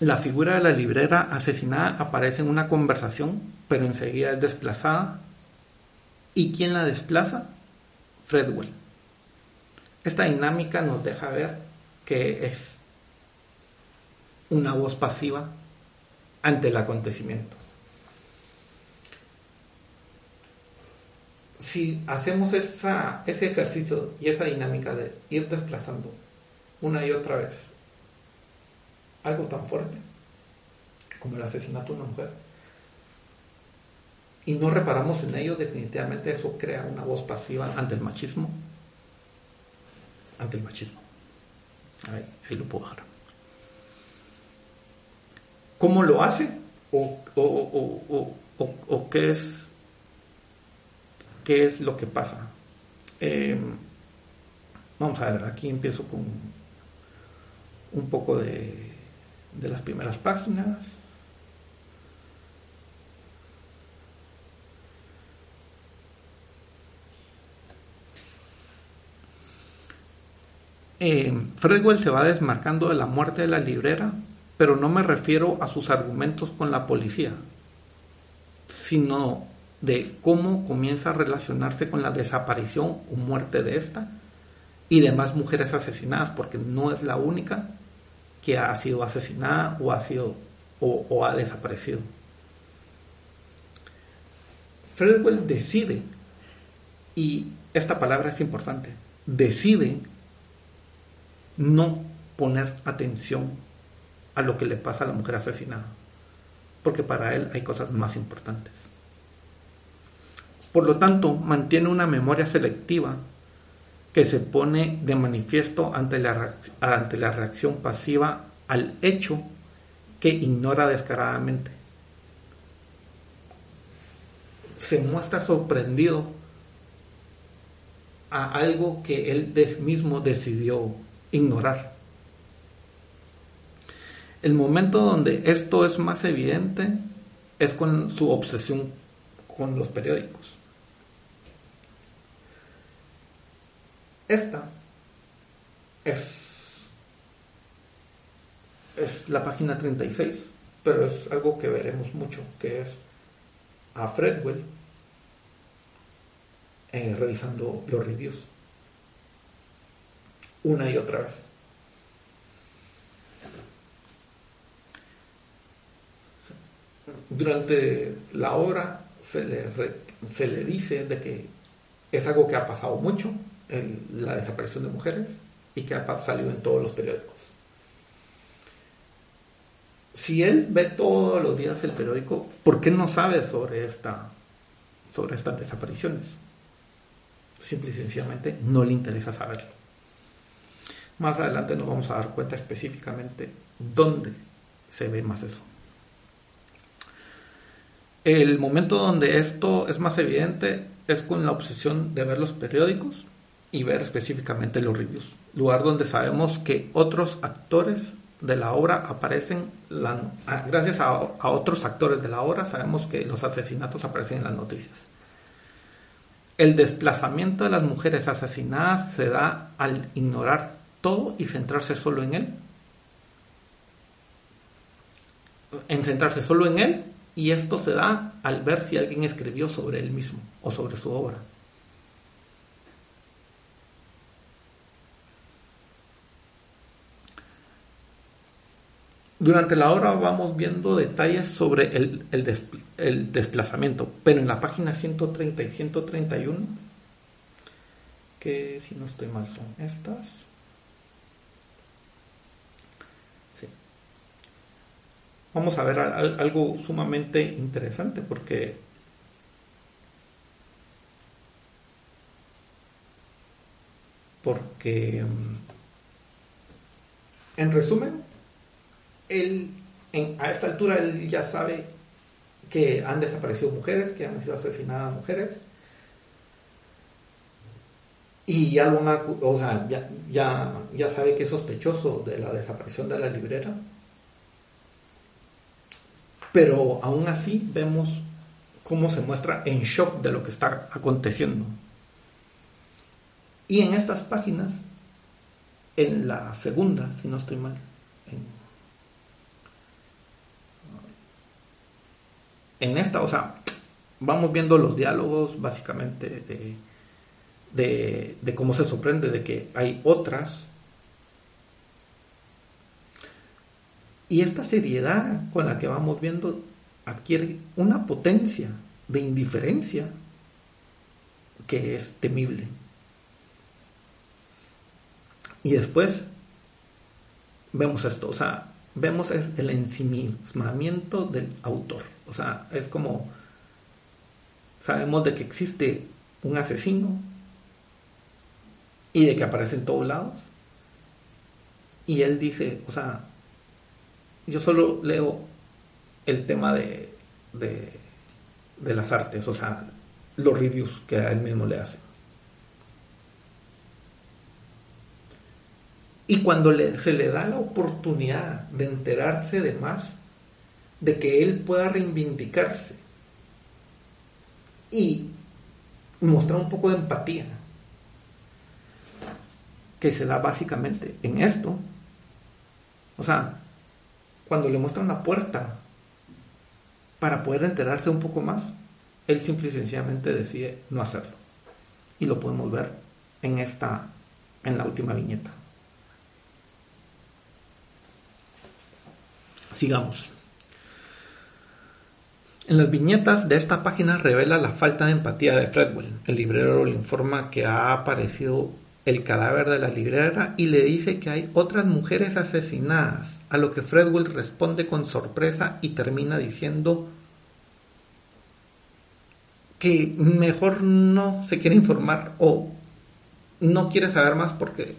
La figura de la librera asesinada aparece en una conversación, pero enseguida es desplazada. ¿Y quién la desplaza? Fredwell. Esta dinámica nos deja ver que es una voz pasiva ante el acontecimiento. Si hacemos esa, ese ejercicio y esa dinámica de ir desplazando una y otra vez algo tan fuerte como el asesinato de una mujer, y no reparamos en ello, definitivamente eso crea una voz pasiva ante el machismo. Ante el machismo. Ahí, lo puedo dejar cómo lo hace o, qué, es, qué es lo que pasa. Em, vamos a ver, aquí empiezo con un poco de, de las primeras páginas. Eh, Fredwell se va desmarcando de la muerte de la librera pero no me refiero a sus argumentos con la policía, sino de cómo comienza a relacionarse con la desaparición o muerte de esta y demás mujeres asesinadas, porque no es la única que ha sido asesinada o ha sido o, ha desaparecido. Fredwell decide, y esta palabra es importante, decide no poner atención a lo que le pasa a la mujer asesinada, porque para él hay cosas más importantes. Por lo tanto, mantiene una memoria selectiva que se pone de manifiesto ante la, ante la reacción pasiva al hecho que ignora descaradamente. Se muestra sorprendido a algo que él mismo decidió ignorar. El momento donde esto es más evidente es con su obsesión con los periódicos. Esta es, la página 36, pero es algo que veremos mucho, que es a Fredwell eh, revisando los reviews una y otra vez. Durante la obra se le, se le dice de que es algo que ha pasado mucho, la desaparición de mujeres y que ha salido en todos los periódicos. Si él ve todos los días el periódico, ¿por qué no sabe sobre, esta, sobre estas desapariciones? Simple y sencillamente no le interesa saberlo. Más adelante nos vamos a dar cuenta específicamente dónde se ve más eso. El momento donde esto es más evidente es con la obsesión de ver los periódicos y ver específicamente los reviews. Lugar donde sabemos que otros actores de la obra aparecen, gracias a, a, otros actores de la obra sabemos que los asesinatos aparecen en las noticias. El desplazamiento de las mujeres asesinadas se da al ignorar todo y centrarse solo en él. En centrarse solo en él y esto se da al ver si alguien escribió sobre él mismo o sobre su obra. Durante la obra vamos viendo detalles sobre el, desplazamiento, pero en la página 130 y 131, que si no estoy mal son estas. Vamos a ver algo sumamente interesante porque porque mm, en resumen él, a esta altura, él ya sabe que han desaparecido mujeres, que han sido asesinadas mujeres. Y ya, o sea, ya, ya sabe que es sospechoso de la desaparición de la librera. Pero aún así vemos cómo se muestra en shock de lo que está aconteciendo. Y en estas páginas, en la segunda, si no estoy mal, en esta, o sea, vamos viendo los diálogos básicamente de, de, cómo se sorprende de que hay otras. Y esta seriedad con la que vamos viendo adquiere una potencia de indiferencia que es temible. Y después vemos esto, o sea, vemos el ensimismamiento del autor. O sea, es como, sabemos de que existe un asesino y de que aparece en todos lados. Y él dice, o sea, yo solo leo el tema de, de, las artes, o sea, los reviews que a él mismo le hace. Y cuando se le da la oportunidad de enterarse de más, de que él pueda reivindicarse y mostrar un poco de empatía, que se da básicamente en esto. O sea, cuando le muestran la puerta para poder enterarse un poco más, él simple y sencillamente decide no hacerlo. Y lo podemos ver en esta, en la última viñeta. Sigamos. En las viñetas de esta página revela la falta de empatía de Fredwell. El librero le informa que ha aparecido el cadáver de la librera y le dice que hay otras mujeres asesinadas, a lo que Fredwell responde con sorpresa y termina diciendo que mejor no se quiere informar o no quiere saber más porque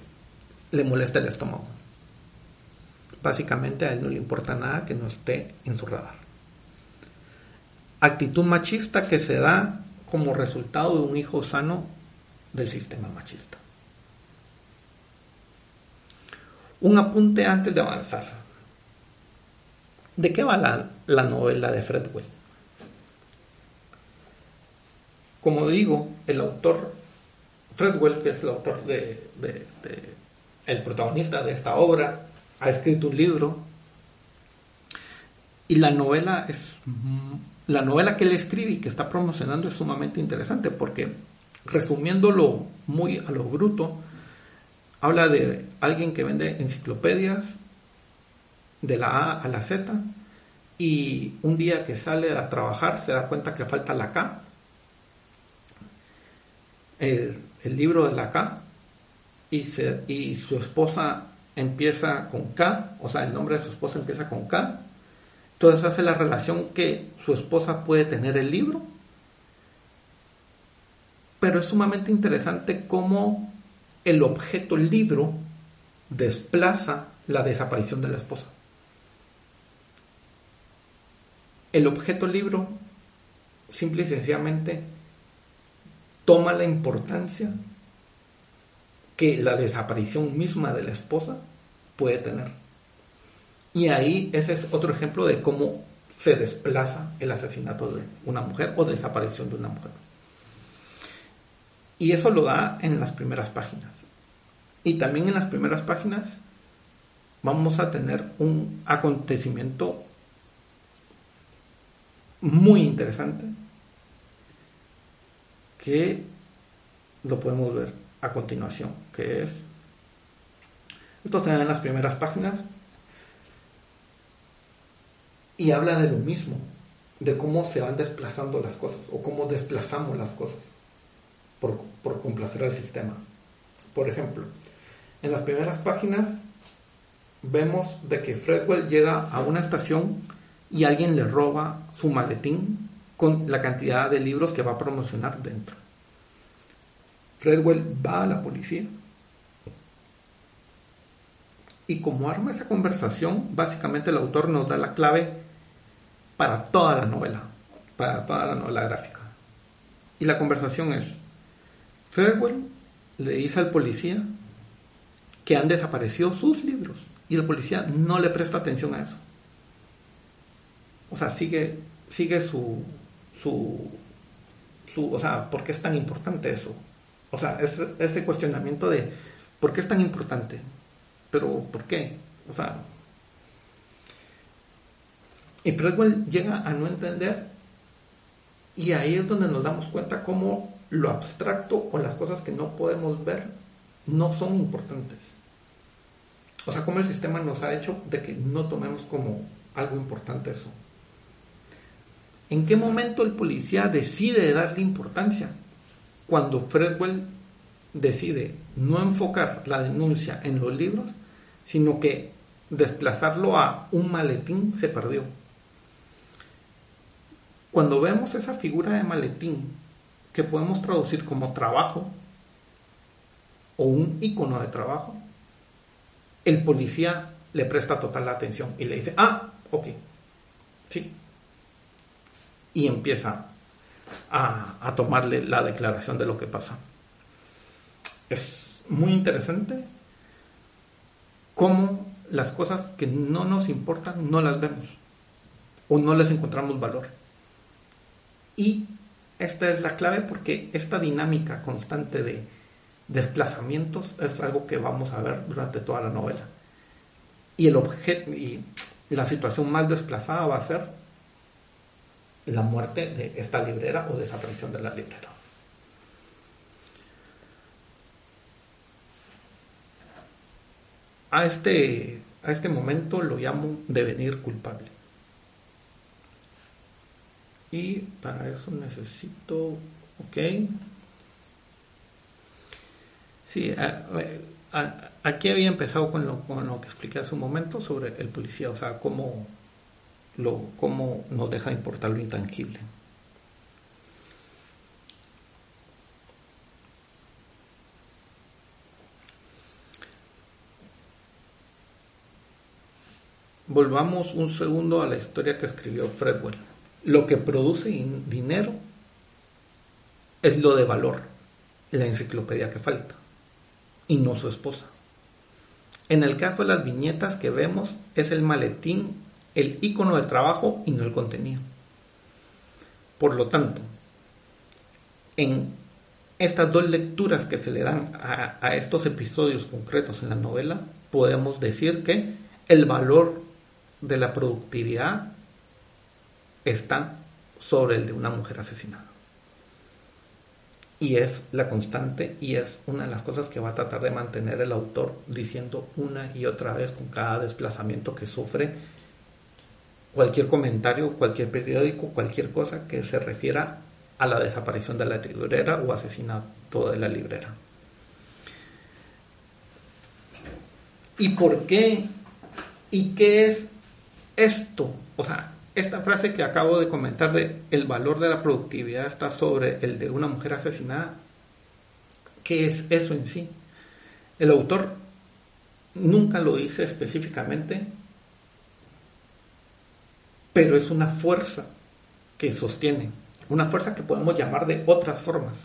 le molesta el estómago. Básicamente a él no le importa nada que no esté en su radar. Actitud machista que se da como resultado de un hijo sano del sistema machista. Un apunte antes de avanzar. ¿De qué va la, novela de Fredwell? Como digo, el autor, Fredwell, que es el autor de, el protagonista de esta obra, ha escrito un libro y la novela es la novela que él escribe y que está promocionando es sumamente interesante porque resumiéndolo muy a lo bruto habla de alguien que vende enciclopedias de la A a la Z y un día que sale a trabajar se da cuenta que falta la K el, libro de la K y, y su esposa empieza con K, o sea, el nombre de su esposa empieza con K. Entonces hace la relación que su esposa puede tener el libro. Pero es sumamente interesante cómo el objeto libro desplaza la desaparición de la esposa. El objeto libro simple y sencillamente toma la importancia que la desaparición misma de la esposa puede tener. Y ahí ese es otro ejemplo de cómo se desplaza el asesinato de una mujer o desaparición de una mujer. Y eso lo da en las primeras páginas. Y también en las primeras páginas vamos a tener un acontecimiento muy interesante que lo podemos ver a continuación, que es, esto se da en las primeras páginas y habla de lo mismo, de cómo se van desplazando las cosas o cómo desplazamos las cosas por, por complacer al sistema. Por ejemplo, en las primeras páginas vemos de que Fredwell llega a una estación y alguien le roba su maletín con la cantidad de libros que va a promocionar dentro. Fredwell va a la policía. Y como arma esa conversación, básicamente el autor nos da la clave para toda la novela, para toda la novela gráfica. Y la conversación es, Fredwell le dice al policía que han desaparecido sus libros y el policía no le presta atención a eso. O sea, sigue, sigue su, su, su, o sea, ¿por qué es tan importante eso? O sea, ese, cuestionamiento de ¿por qué es tan importante? Pero ¿por qué? O sea, y Fredwell llega a no entender y ahí es donde nos damos cuenta cómo lo abstracto o las cosas que no podemos ver no son importantes. O sea, cómo el sistema nos ha hecho de que no tomemos como algo importante eso. ¿En qué momento el policía decide darle importancia? cuando Fredwell decide no enfocar la denuncia en los libros, sino que desplazarlo a un maletín se perdió. Cuando vemos esa figura de maletín que podemos traducir como trabajo o un icono de trabajo, el policía le presta total atención y le dice, ah, ok, sí. Y empieza a, tomarle la declaración de lo que pasa. Es muy interesante cómo las cosas que no nos importan no las vemos o no les encontramos valor. Y esta es la clave porque esta dinámica constante de desplazamientos es algo que vamos a ver durante toda la novela. Y el y la situación más desplazada va a ser la muerte de esta librera o desaparición de la librera. A este, a este momento lo llamo devenir culpable. Y para eso necesito, ok. Sí, aquí había empezado con lo, con lo que expliqué hace un momento sobre el policía, o sea, cómo, lo, cómo nos deja importar lo intangible. Volvamos un segundo a la historia que escribió Fredwell. Lo que produce dinero es lo de valor, la enciclopedia que falta, y no su esposa. En el caso de las viñetas que vemos es el maletín, el icono de trabajo y no el contenido. Por lo tanto, en estas dos lecturas que se le dan a, a estos episodios concretos en la novela, podemos decir que el valor de la productividad está sobre el de una mujer asesinada. Y es la constante y es una de las cosas que va a tratar de mantener el autor diciendo una y otra vez con cada desplazamiento que sufre cualquier comentario, cualquier periódico, cualquier cosa que se refiera a la desaparición de la librera o asesinato de la librera. ¿Y por qué? ¿Y qué es esto? O sea, esta frase que acabo de comentar de el valor de la productividad está sobre el de una mujer asesinada, ¿qué es eso en sí? El autor nunca lo dice específicamente, pero es una fuerza que sostiene, una fuerza que podemos llamar de otras formas.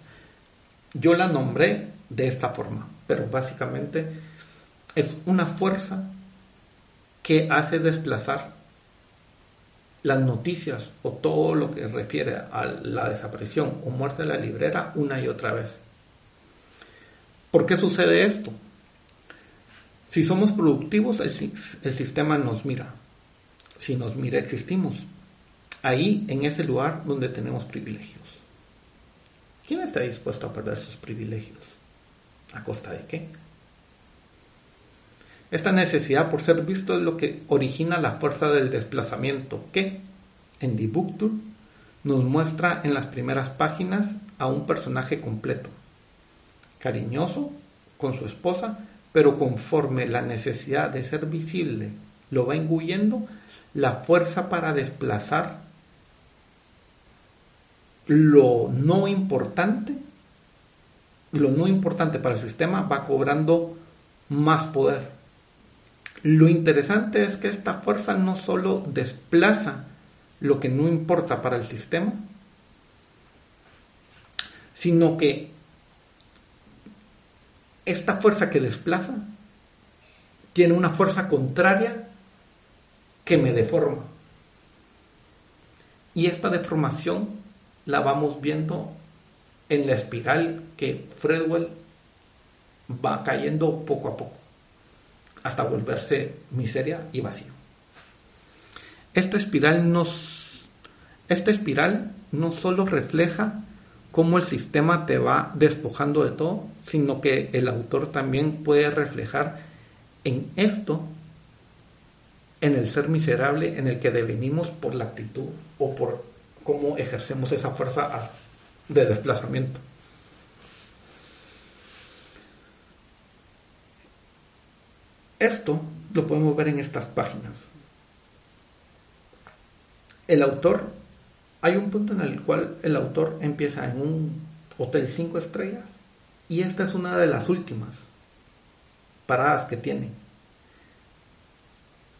Yo la nombré de esta forma, pero básicamente es una fuerza que hace desplazar las noticias o todo lo que refiere a la desaparición o muerte de la librera una y otra vez. ¿Por qué sucede esto? Si somos productivos, el, sistema nos mira. Si nos mira, existimos. Ahí, en ese lugar donde tenemos privilegios. ¿Quién está dispuesto a perder sus privilegios? ¿A costa de qué? Esta necesidad por ser visto es lo que origina la fuerza del desplazamiento que, en Dibuktur, nos muestra en las primeras páginas a un personaje completo, cariñoso con su esposa, pero conforme la necesidad de ser visible lo va engulliendo, la fuerza para desplazar lo no importante, lo no importante para el sistema va cobrando más poder lo interesante es que esta fuerza no solo desplaza lo que no importa para el sistema, sino que esta fuerza que desplaza tiene una fuerza contraria que me deforma. Y esta deformación la vamos viendo en la espiral que Fredwell va cayendo poco a poco hasta volverse miseria y vacío. Esta espiral, nos, esta espiral no solo refleja cómo el sistema te va despojando de todo, sino que el autor también puede reflejar en esto, en el ser miserable en el que devenimos por la actitud o por cómo ejercemos esa fuerza de desplazamiento. Esto lo podemos ver en estas páginas. El autor, hay un punto en el cual el autor empieza en un hotel cinco estrellas y esta es una de las últimas paradas que tiene.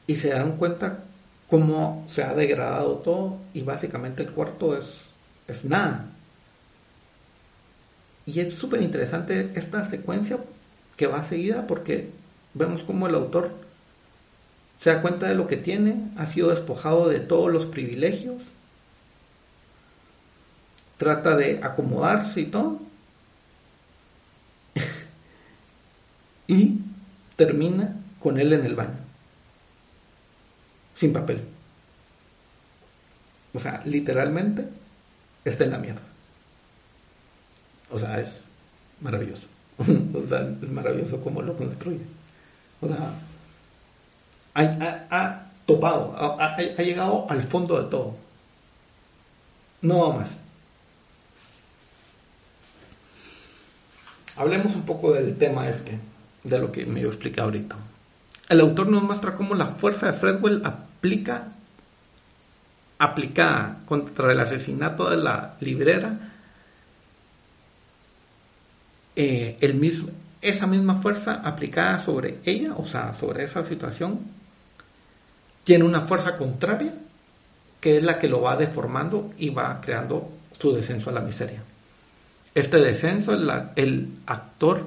Y se dan cuenta cómo se ha degradado todo y básicamente el cuarto es, es nada. Y es súper interesante esta secuencia que va seguida porque vemos cómo el autor se da cuenta de lo que tiene, ha sido despojado de todos los privilegios, trata de acomodarse y todo, y termina con él en el baño, sin papel. O sea, literalmente está en la mierda. O sea, es maravilloso. o sea, es maravilloso cómo lo construye. O sea, ha, topado, ha, llegado al fondo de todo. No más. Hablemos un poco del tema este, de lo que me expliqué ahorita. El autor nos muestra cómo la fuerza de Fredwell aplica aplicada contra el asesinato de la librera, eh, el mismo, esa misma fuerza aplicada sobre ella, o sea, sobre esa situación, tiene una fuerza contraria que es la que lo va deformando y va creando su descenso a la miseria. Este descenso, el, actor,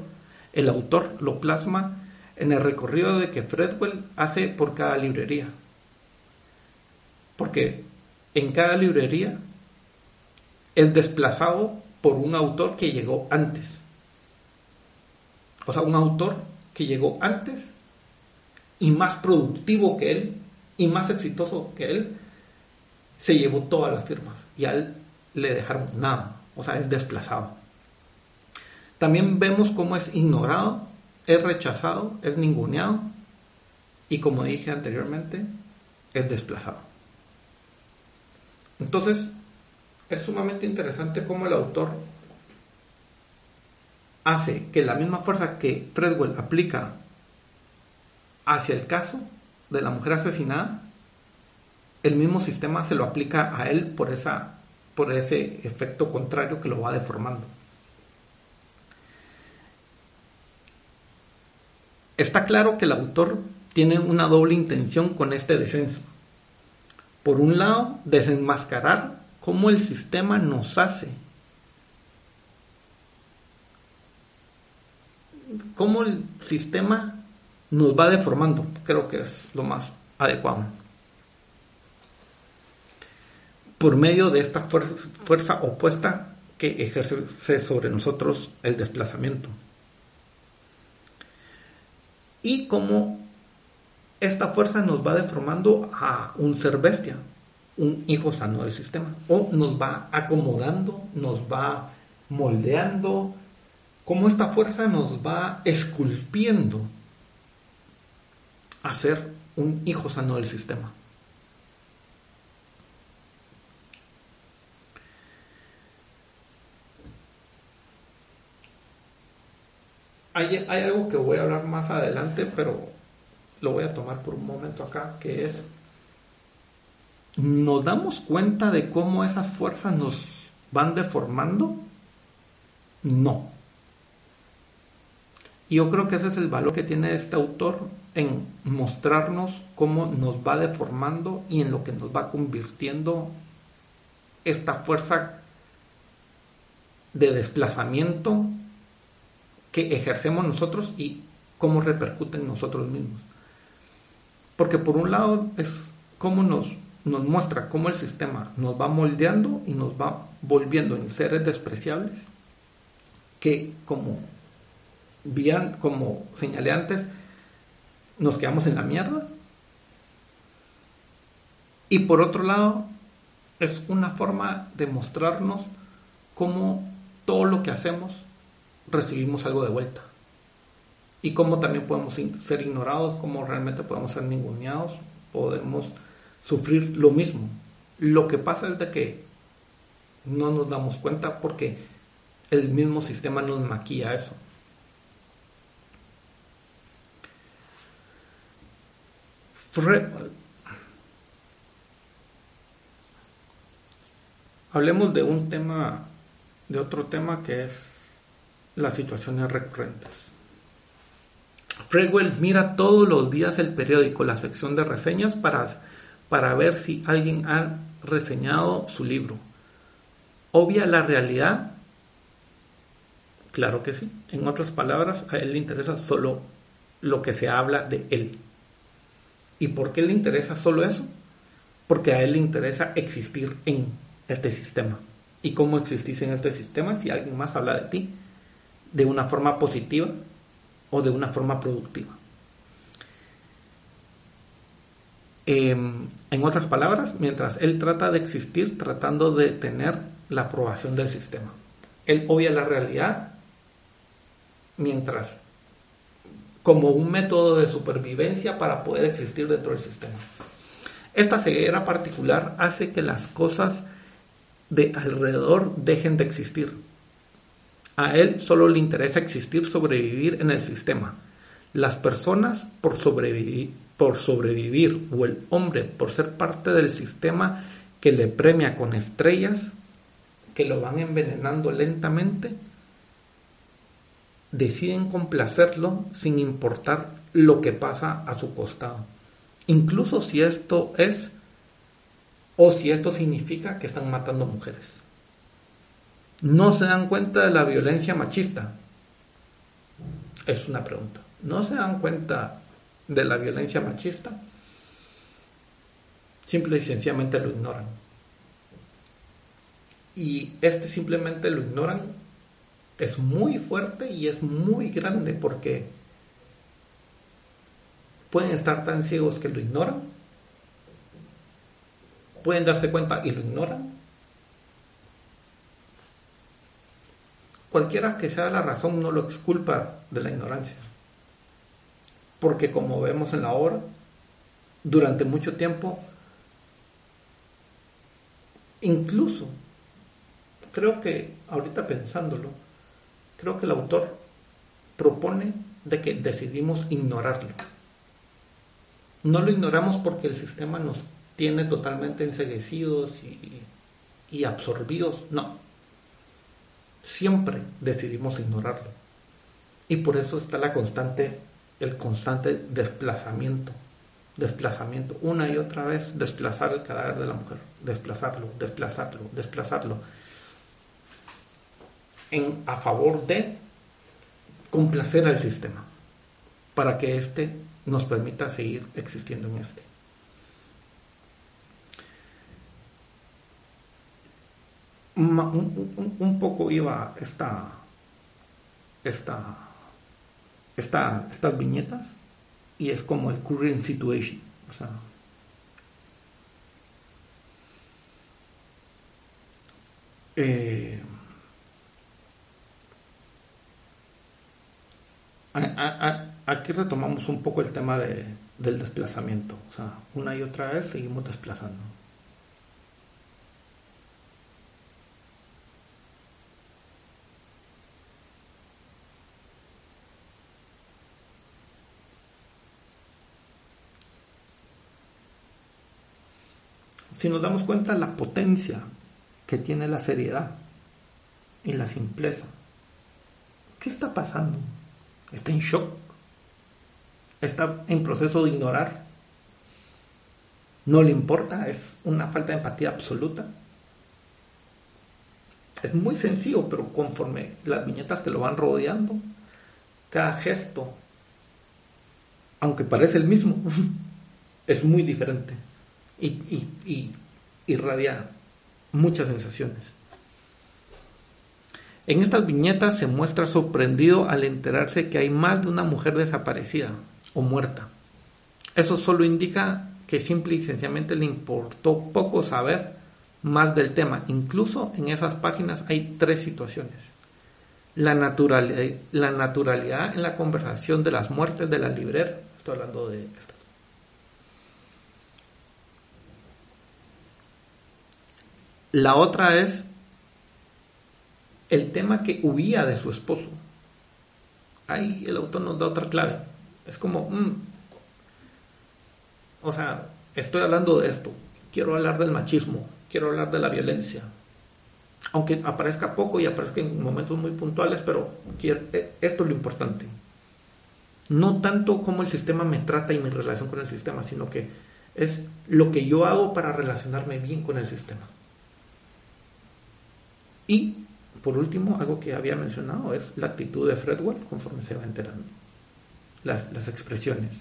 el autor lo plasma en el recorrido de que Fredwell hace por cada librería. Porque en cada librería es desplazado por un autor que llegó antes. O sea, un autor que llegó antes y más productivo que él y más exitoso que él, se llevó todas las firmas y a él le dejaron nada. O sea, es desplazado. También vemos cómo es ignorado, es rechazado, es ninguneado y como dije anteriormente, es desplazado. Entonces, es sumamente interesante cómo el autor hace que la misma fuerza que Fredwell aplica hacia el caso de la mujer asesinada, el mismo sistema se lo aplica a él por, esa, por ese efecto contrario que lo va deformando. Está claro que el autor tiene una doble intención con este descenso por un lado, desenmascarar cómo el sistema nos hace, cómo el sistema nos va deformando, creo que es lo más adecuado. Por medio de esta fuerza, opuesta que ejerce sobre nosotros el desplazamiento. Y cómo esta fuerza nos va deformando a un ser bestia, un hijo sano del sistema, o nos va acomodando, nos va moldeando, como esta fuerza nos va esculpiendo a ser un hijo sano del sistema. Hay, hay, algo que voy a hablar más adelante, pero lo voy a tomar por un momento acá, que es, ¿nos damos cuenta de cómo esas fuerzas nos van deformando? No. Yo creo que ese es el valor que tiene este autor en mostrarnos cómo nos va deformando y en lo que nos va convirtiendo esta fuerza de desplazamiento que ejercemos nosotros y cómo repercute en nosotros mismos. Porque por un lado es cómo nos, nos muestra cómo el sistema nos va moldeando y nos va volviendo en seres despreciables que como, bien, como señalé antes, nos quedamos en la mierda. Y por otro lado, es una forma de mostrarnos cómo todo lo que hacemos recibimos algo de vuelta y cómo también podemos ser ignorados, cómo realmente podemos ser ninguneados, podemos sufrir lo mismo. Lo que pasa es de que no nos damos cuenta porque el mismo sistema nos maquilla eso. Hablemos de un tema, de otro tema que es las situaciones recurrentes. Fredwell mira todos los días el periódico, la sección de reseñas, para, para ver si alguien ha reseñado su libro. ¿Obvia la realidad? Claro que sí. En otras palabras, a él le interesa solo lo que se habla de él. ¿Y por qué le interesa solo eso? Porque a él le interesa existir en este sistema. ¿Y cómo existís en este sistema si alguien más habla de ti de una forma positiva o de una forma productiva. Em, en otras palabras, mientras él trata de existir tratando de tener la aprobación del sistema. Él obvia la realidad mientras como un método de supervivencia para poder existir dentro del sistema. Esta ceguera particular hace que las cosas de alrededor dejen de existir. A él solo le interesa existir, sobrevivir en el sistema. Las personas por sobrevivir, por sobrevivir o el hombre por ser parte del sistema que le premia con estrellas que lo van envenenando lentamente, deciden complacerlo sin importar lo que pasa a su costado. Incluso si esto es o si esto significa que están matando mujeres. No se dan cuenta de la violencia machista. Es una pregunta. No se dan cuenta de la violencia machista. Simple y sencillamente lo ignoran. Y este simplemente lo ignoran es muy fuerte y es muy grande porque pueden estar tan ciegos que lo ignoran, pueden darse cuenta y lo ignoran. Cualquiera que sea la razón no lo exculpa de la ignorancia, porque como vemos en la obra, durante mucho tiempo, incluso, creo que ahorita pensándolo, creo que el autor propone de que decidimos ignorarlo. No lo ignoramos porque el sistema nos tiene totalmente enseguecidos y, absorbidos, no. Siempre decidimos ignorarlo. Y por eso está la constante, el constante desplazamiento. Desplazamiento. Una y otra vez desplazar el cadáver de la mujer. Desplazarlo, desplazarlo, desplazarlo en, a favor de complacer al sistema para que éste nos permita seguir existiendo en este. Un, poco iba esta, esta, esta, estas viñetas y es como el current situation. Eh, aquí retomamos un poco el tema de, del desplazamiento. O sea, una y otra vez seguimos desplazando. Si nos damos cuenta la potencia que tiene la seriedad y la simpleza, ¿qué está pasando? Está en shock, está en proceso de ignorar, no le importa, es una falta de empatía absoluta. Es muy sencillo, pero conforme las viñetas te lo van rodeando, cada gesto, aunque parece el mismo, es muy diferente y, y, y irradia muchas sensaciones. En estas viñetas se muestra sorprendido al enterarse que hay más de una mujer desaparecida o muerta. Eso solo indica que simple y sencillamente le importó poco saber más del tema. Incluso en esas páginas hay tres situaciones. La naturalidad, en la conversación de las muertes de la librera. Estoy hablando de esto. La otra es el tema que huía de su esposo. Ahí el autor nos da otra clave. Es como, mm, o sea, estoy hablando de esto, quiero hablar del machismo, quiero hablar de la violencia. Aunque aparezca poco y aparezca en momentos muy puntuales, pero eh, esto es lo importante. No tanto como el sistema me trata y mi relación con el sistema, sino que es lo que yo hago para relacionarme bien con el sistema. Y por último, algo que había mencionado es la actitud de Fredwell conforme se va enterando. Las, expresiones.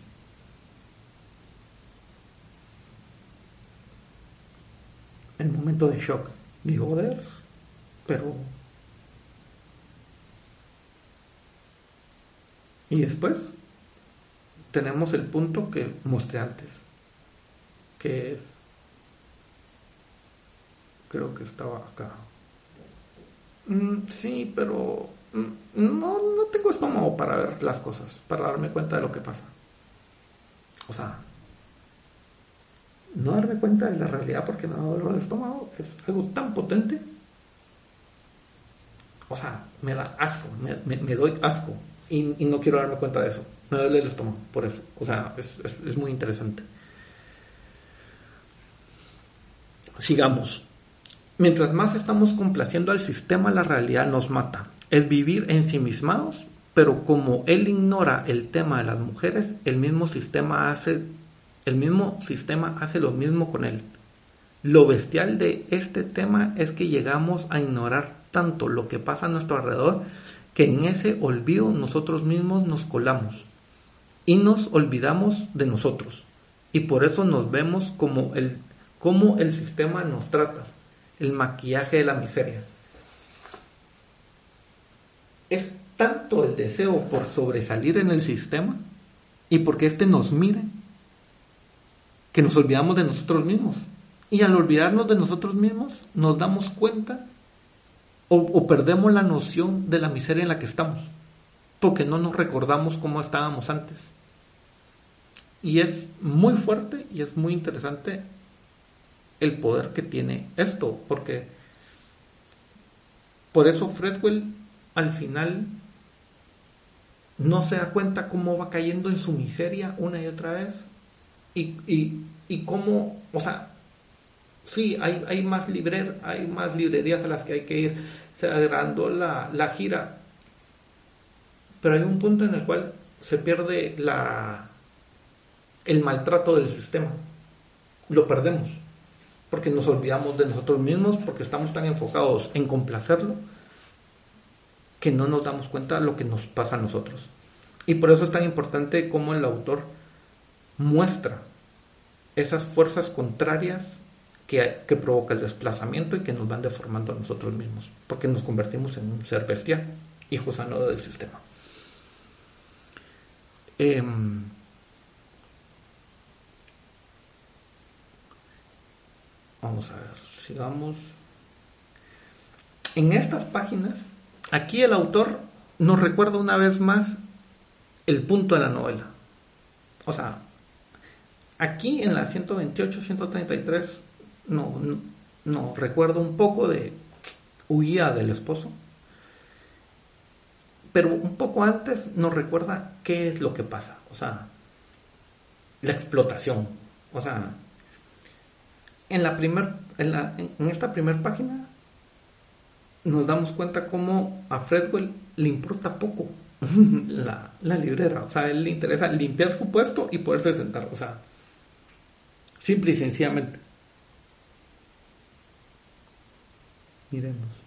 El momento de shock. Digo, pero... Y después tenemos el punto que mostré antes. que es creo que estaba acá mm, sí pero mm, no, no tengo estómago para ver las cosas para darme cuenta de lo que pasa o sea no darme cuenta de la realidad porque me da dolor de estómago es algo tan potente o sea, me da asco, me, doy asco y, no quiero darme cuenta de eso. Me duele el estómago, por eso. O sea, es, muy interesante. Sigamos. Mientras más estamos complaciendo al sistema, la realidad nos mata. Es vivir ensimismados, pero como él ignora el tema de las mujeres, el mismo sistema hace, el mismo sistema hace lo mismo con él. Lo bestial de este tema es que llegamos a ignorar tanto lo que pasa a nuestro alrededor que en ese olvido nosotros mismos nos colamos y nos olvidamos de nosotros. Y por eso nos vemos como el, como el sistema nos trata, el maquillaje de la miseria. Es tanto el deseo por sobresalir en el sistema y porque éste nos mire que nos olvidamos de nosotros mismos. Y al olvidarnos de nosotros mismos nos damos cuenta o, perdemos la noción de la miseria en la que estamos, porque no nos recordamos cómo estábamos antes. Y es muy fuerte y es muy interesante el poder que tiene esto, porque por eso Fredwell al final no se da cuenta cómo va cayendo en su miseria una y otra vez y, y, y cómo, o sea, Sí, hay, hay, más librer, hay más librerías a las que hay que ir cerrando la, la gira. Pero hay un punto en el cual se pierde la, el maltrato del sistema. Lo perdemos. Porque nos olvidamos de nosotros mismos, porque estamos tan enfocados en complacerlo, que no nos damos cuenta de lo que nos pasa a nosotros. Y por eso es tan importante cómo el autor muestra esas fuerzas contrarias que, provoca el desplazamiento y que nos van deformando a nosotros mismos, porque nos convertimos en un ser bestial, hijo sano del sistema. Em, vamos a ver, sigamos. En estas páginas, aquí el autor nos recuerda una vez más el punto de la novela. O sea, aquí en la 128, 133 no, recuerdo un poco de huía del esposo, pero un poco antes nos recuerda qué es lo que pasa, o sea, la explotación, o sea, en la primer, en, esta primera página nos damos cuenta cómo a Fredwell le importa poco la, la librera, o sea, a él le interesa limpiar su puesto y poderse sentar, o sea, simple y sencillamente. Miremos.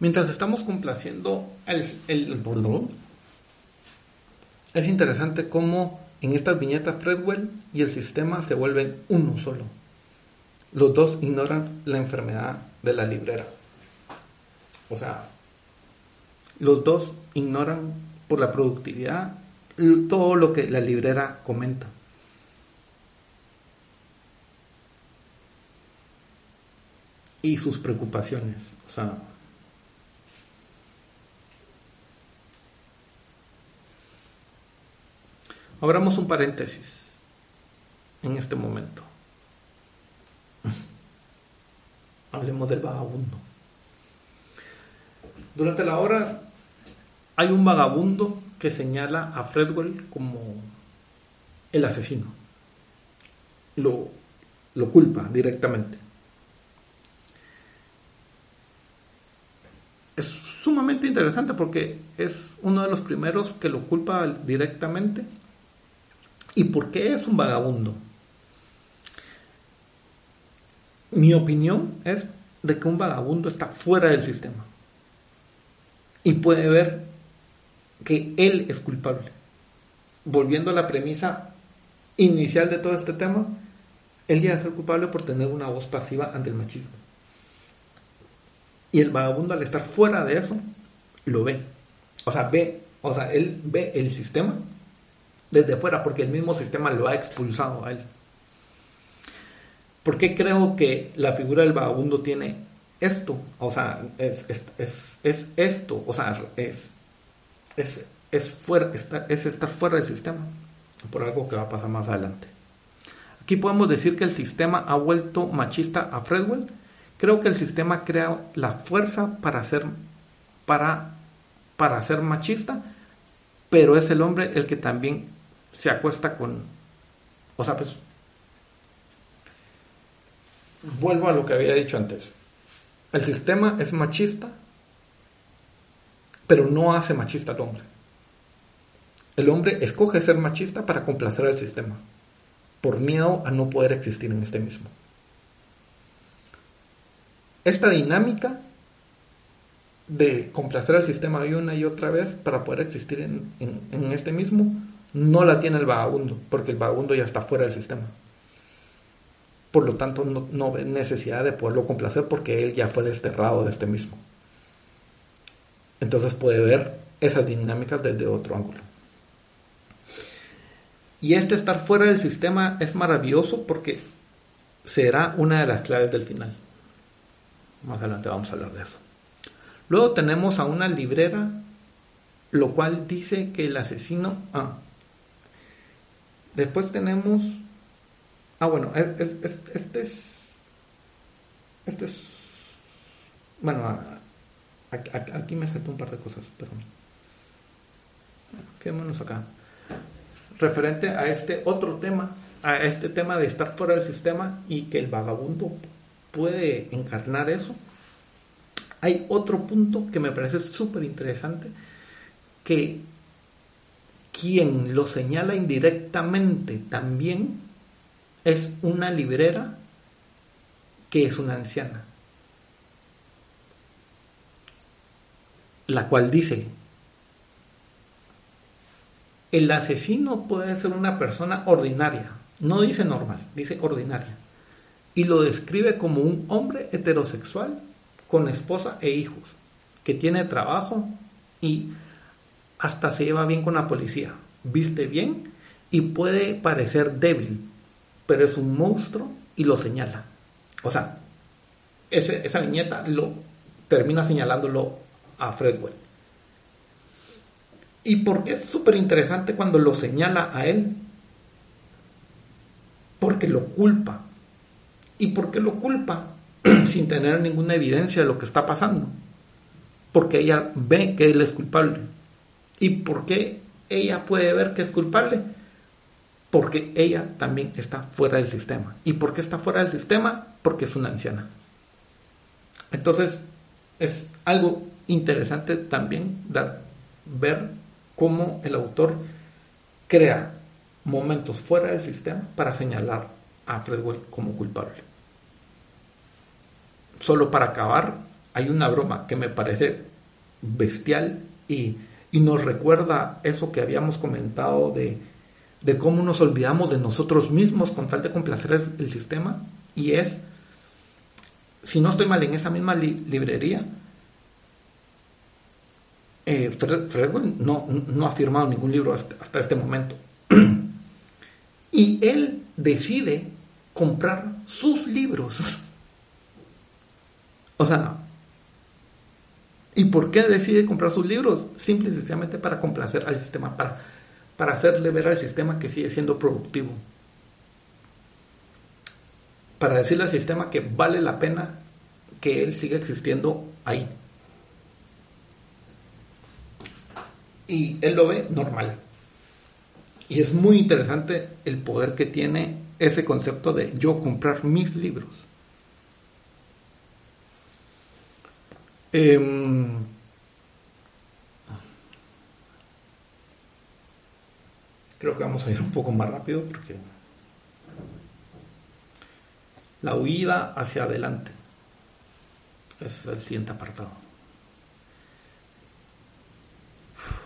Mientras estamos complaciendo el, el, es interesante cómo en estas viñetas Fredwell y el sistema se vuelven uno solo. Los dos ignoran la enfermedad de la librera. O sea, los dos ignoran por la productividad todo lo que la librera comenta. Y sus preocupaciones. O sea, Abramos un paréntesis en este momento. hablemos del vagabundo. Durante la obra hay un vagabundo que señala a Fredwell como el asesino. Lo, lo culpa directamente. Es sumamente interesante porque es uno de los primeros que lo culpa directamente. ¿Y por qué es un vagabundo? Mi opinión es de que un vagabundo está fuera del sistema y puede ver que él es culpable. Volviendo a la premisa inicial de todo este tema, él ya es el culpable por tener una voz pasiva ante el machismo. Y el vagabundo al estar fuera de eso, lo ve. O sea, ve, o sea, él ve el sistema desde fuera porque el mismo sistema lo ha expulsado a él. ¿Por qué creo que la figura del vagabundo tiene esto? O sea, es, esto, o sea, es, es, fuera, es estar fuera del sistema, por algo que va a pasar más adelante. Aquí podemos decir que el sistema ha vuelto machista a Fredwell. Creo que el sistema crea la fuerza para ser, para, para ser machista, pero es el hombre el que también se acuesta con, o sea, pues vuelvo a lo que había dicho antes. El sistema es machista, pero no hace machista al hombre. El hombre escoge ser machista para complacer al sistema, por miedo a no poder existir en este mismo. Esta dinámica de complacer al sistema una y otra vez para poder existir en, en este mismo, no la tiene el vagabundo, porque el vagabundo ya está fuera del sistema por lo tanto no, ve necesidad de poderlo complacer porque él ya fue desterrado de este mismo. Entonces puede ver esas dinámicas desde otro ángulo. Y este estar fuera del sistema es maravilloso porque será una de las claves del final. Más adelante vamos a hablar de eso. Luego tenemos a una librera, lo cual dice que el asesino... Ah, después tenemos Ah, bueno, este es. Este es. Bueno, aquí me saltó un par de cosas, pero. Quedémonos acá. Referente a este otro tema, a este tema de estar fuera del sistema y que el vagabundo puede encarnar eso. Hay otro punto que me parece súper interesante, que quien lo señala indirectamente también es una librera que es una anciana, la cual dice, el asesino puede ser una persona ordinaria, no dice normal, dice ordinaria, y lo describe como un hombre heterosexual con esposa e hijos, que tiene trabajo y hasta se lleva bien con la policía, viste bien y puede parecer débil, pero es un monstruo y lo señala. O sea, esa viñeta lo termina señalándolo a Fredwell. ¿Y por qué es súper interesante cuando lo señala a él? Porque lo culpa. ¿Y por qué lo culpa sin tener ninguna evidencia de lo que está pasando? Porque ella ve que él es culpable. ¿Y por qué ella puede ver que es culpable? porque ella también está fuera del sistema. ¿Y por qué está fuera del sistema? Porque es una anciana. Entonces, es algo interesante también dar, ver cómo el autor crea momentos fuera del sistema para señalar a Fredwell como culpable. Solo para acabar, hay una broma que me parece bestial y, y nos recuerda eso que habíamos comentado de de cómo nos olvidamos de nosotros mismos con tal de complacer el, sistema. Y es, si no estoy mal, en esa misma librería, eh, Fred, no, no, ha firmado ningún libro hasta, hasta este momento. y él decide comprar sus libros. o sea, ¿y por qué decide comprar sus libros? Simple y sencillamente para complacer al sistema, para para hacerle ver al sistema que sigue siendo productivo. Para decirle al sistema que vale la pena que él sigue existiendo ahí. Y él lo ve normal. Y es muy interesante el poder que tiene ese concepto de yo comprar mis libros. Em, creo que vamos a ir un poco más rápido porque la huida hacia adelante es el siguiente apartado.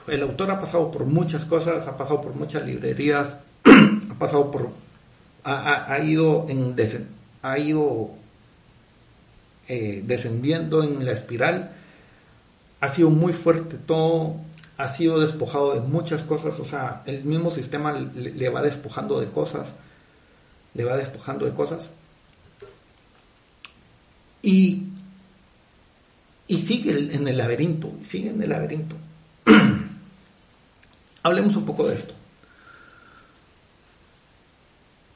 El autor ha pasado por muchas cosas, ha pasado por muchas librerías, ha pasado por ha, ido en ha ido eh, descendiendo en la espiral, ha sido muy fuerte todo, ha sido despojado de muchas cosas, o sea, el mismo sistema le, va despojando de cosas, le va despojando de cosas. Y, y sigue en el laberinto, sigue en el laberinto. Hablemos un poco de esto.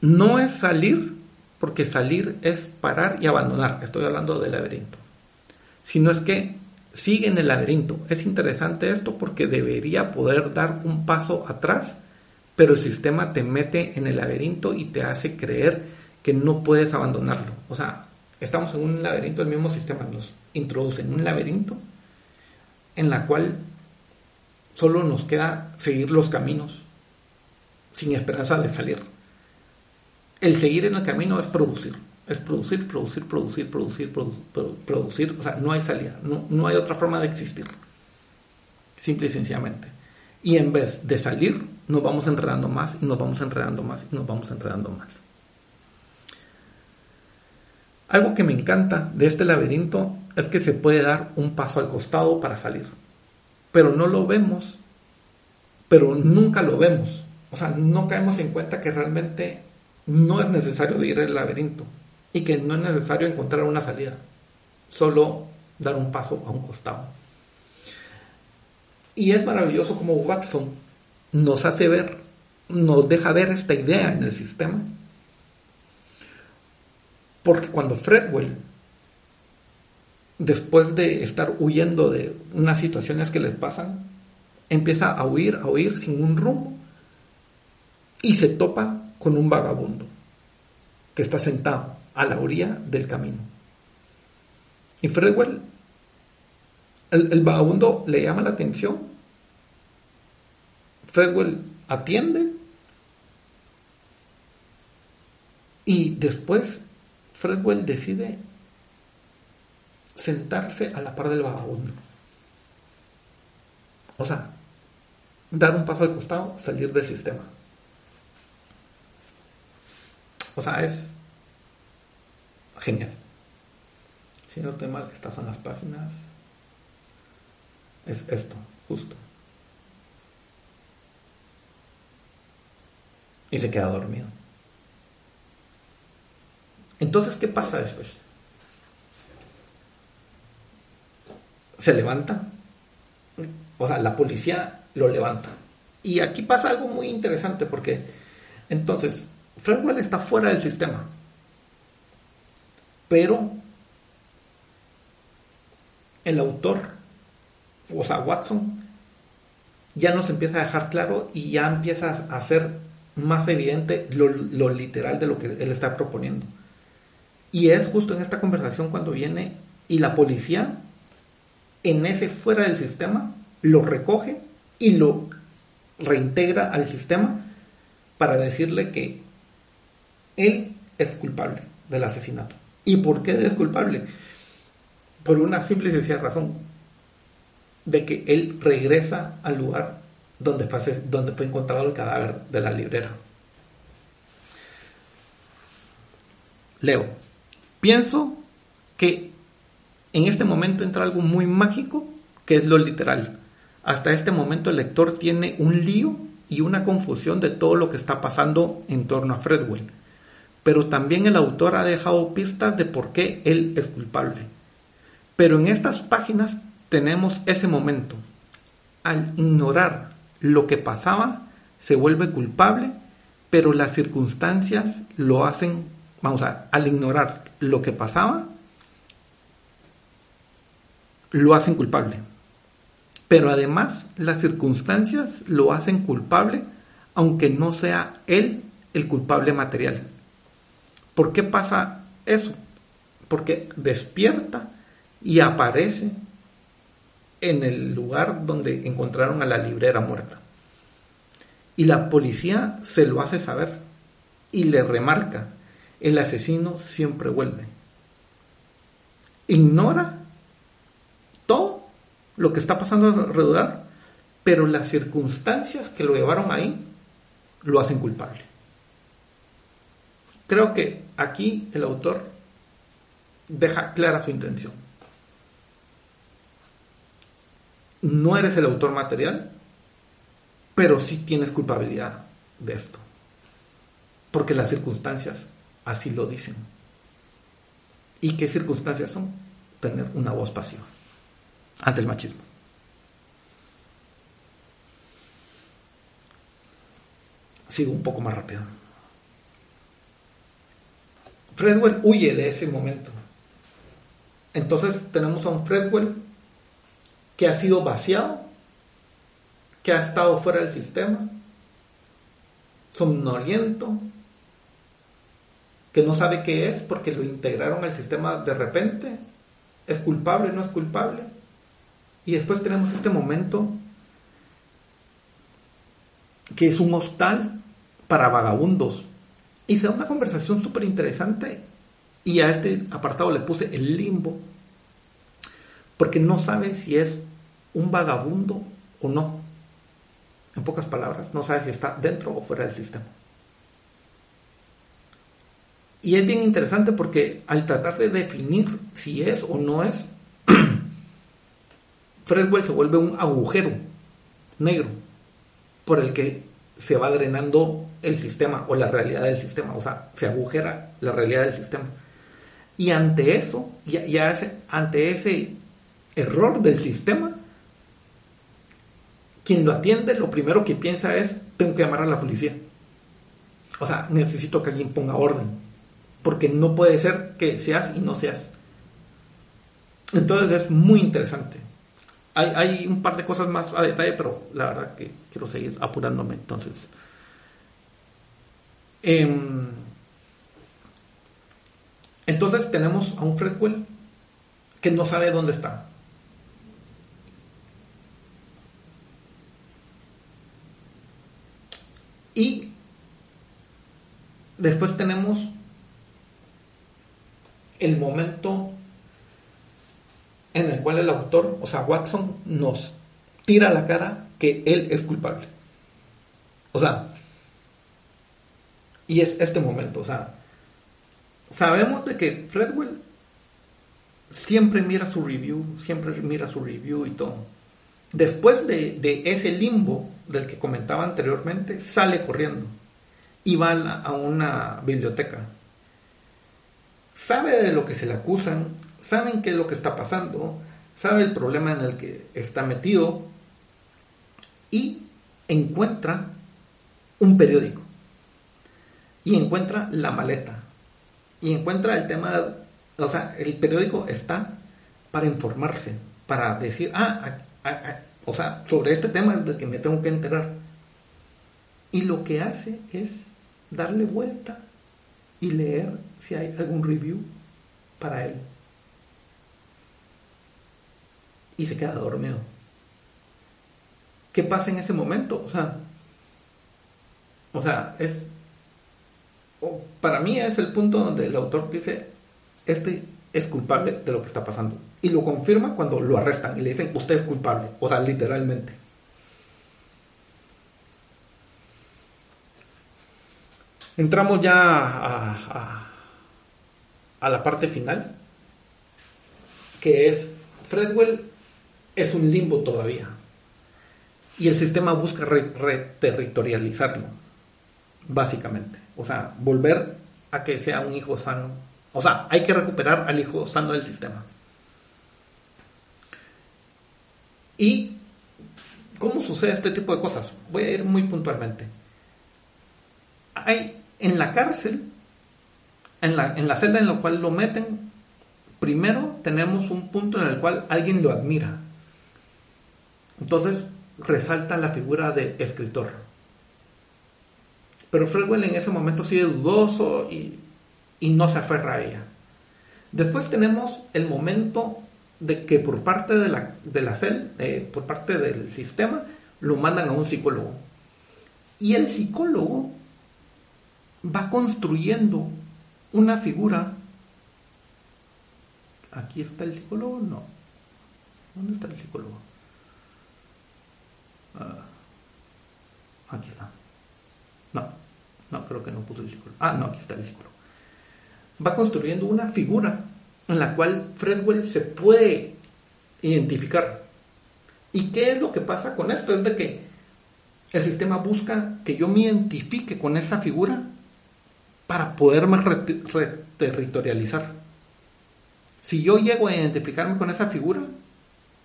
No es salir, porque salir es parar y abandonar. Estoy hablando del laberinto. Sino es que sigue en el laberinto. Es interesante esto porque debería poder dar un paso atrás, pero el sistema te mete en el laberinto y te hace creer que no puedes abandonarlo. O sea, estamos en un laberinto, el mismo sistema nos introduce en un laberinto en la cual solo nos queda seguir los caminos sin esperanza de salir. El seguir en el camino es producir, es producir, producir, producir, producir, producir, o sea, no hay salida, no, no hay otra forma de existir, simple y sencillamente. Y en vez de salir, nos vamos enredando más y nos vamos enredando más y nos vamos enredando más. Algo que me encanta de este laberinto es que se puede dar un paso al costado para salir pero no lo vemos, pero nunca lo vemos. O sea, no caemos en cuenta que realmente no es necesario seguir el laberinto y que no es necesario encontrar una salida, solo dar un paso a un costado. Y es maravilloso como Watson nos hace ver, nos deja ver esta idea en el sistema. Porque cuando Fredwell después de estar huyendo de unas situaciones que les pasan, empieza a huir, a huir sin un rumbo y se topa con un vagabundo que está sentado a la orilla del camino. Y Fredwell, el, vagabundo le llama la atención, Fredwell atiende y después Fredwell decide sentarse a la par del vagabundo. O sea, dar un paso al costado, salir del sistema. O sea, es genial. Si no estoy mal, estas son las páginas. Es esto, justo. Y se queda dormido. Entonces, ¿qué pasa después? se levanta. O sea, la policía lo levanta. Y aquí pasa algo muy interesante porque entonces Fredwell está fuera del sistema. Pero el autor, o sea, Watson, ya nos empieza a dejar claro y ya empieza a hacer más evidente lo, lo, literal de lo que él está proponiendo. Y es justo en esta conversación cuando viene y la policía en ese fuera del sistema, lo recoge y lo reintegra al sistema para decirle que él es culpable del asesinato. ¿Y por qué es culpable? Por una simple y sencilla razón, de que él regresa al lugar donde fue, encontrado el cadáver de la librera. Leo, pienso que en este momento entra algo muy mágico, que es lo literal. Hasta este momento el lector tiene un lío y una confusión de todo lo que está pasando en torno a Fredwell. Pero también el autor ha dejado pistas de por qué él es culpable. Pero en estas páginas tenemos ese momento. Al ignorar lo que pasaba, se vuelve culpable, pero las circunstancias lo hacen, vamos a, al ignorar lo que pasaba, lo hacen culpable. Pero además las circunstancias lo hacen culpable aunque no sea él el culpable material. ¿Por qué pasa eso? Porque despierta y aparece en el lugar donde encontraron a la librera muerta. Y la policía se lo hace saber y le remarca, el asesino siempre vuelve. Ignora todo lo que está pasando alrededor, pero las circunstancias que lo llevaron ahí lo hacen culpable. Creo que aquí el autor deja clara su intención. No eres el autor material, pero sí tienes culpabilidad de esto. Porque las circunstancias así lo dicen. ¿Y qué circunstancias son? Tener una voz pasiva ante el machismo. Sigo un poco más rápido. Fredwell huye de ese momento. Entonces tenemos a un Fredwell que ha sido vaciado, que ha estado fuera del sistema, somnoliento, que no sabe qué es porque lo integraron al sistema de repente, es culpable, no es culpable. Y después tenemos este momento que es un hostal para vagabundos. Y se da una conversación súper interesante y a este apartado le puse el limbo, porque no sabe si es un vagabundo o no. En pocas palabras, no sabe si está dentro o fuera del sistema. Y es bien interesante porque al tratar de definir si es o no es, Fredwell se vuelve un agujero negro por el que se va drenando el sistema o la realidad del sistema, o sea, se agujera la realidad del sistema. Y ante eso, ya, ya ante ese error del sistema, quien lo atiende lo primero que piensa es, tengo que llamar a la policía. O sea, necesito que alguien ponga orden, porque no puede ser que seas y no seas. Entonces es muy interesante. Hay, hay un par de cosas más a detalle, pero la verdad que quiero seguir apurándome. Entonces, em, entonces tenemos a un Fredwell que no sabe dónde está. Y después tenemos el momento en el cual el autor, o sea, Watson, nos tira la cara que él es culpable. O sea, y es este momento, o sea, sabemos de que Fredwell siempre mira su review, siempre mira su review y todo. Después de, ese limbo del que comentaba anteriormente, sale corriendo y va a una biblioteca. Sabe de lo que se le acusan, saben qué es lo que está pasando, sabe el problema en el que está metido y encuentra un periódico y encuentra la maleta y encuentra el tema, o sea, el periódico está para informarse, para decir, ah, o sea, sobre este tema del que me tengo que enterar. Y lo que hace es darle vuelta y leer si hay algún review para él y se queda dormido. ¿Qué pasa en ese momento? O sea, o sea, es para mí es el punto donde el autor dice, este es culpable de lo que está pasando. Y lo confirma cuando lo arrestan y le dicen, usted es culpable. O sea, literalmente. Entramos ya a, a, la parte final, que es Fredwell es un limbo todavía. Y el sistema busca reterritorializarlo, básicamente. O sea, volver a que sea un hijo sano. O sea, hay que recuperar al hijo sano del sistema. ¿Y cómo sucede este tipo de cosas? Voy a ir muy puntualmente. Hay en la cárcel, en la, en la celda en la cual lo meten, primero tenemos un punto en el cual alguien lo admira. Entonces resalta la figura de escritor. Pero Fredwell en ese momento sigue dudoso y, no se aferra a ella. Después tenemos el momento de que por parte de la, de CEL, eh, por parte del sistema, lo mandan a un psicólogo. Y el psicólogo va construyendo una figura. ¿Aquí está el psicólogo? No. ¿Dónde está el psicólogo? Ah, aquí está. No, no, creo que no puso el psicólogo. Ah, no, aquí está el psicólogo. Va construyendo una figura en la cual Fredwell se puede identificar. ¿Y qué es lo que pasa con esto? Es de que el sistema busca que yo me identifique con esa figura para poderme reterritorializar. Si yo llego a identificarme con esa figura,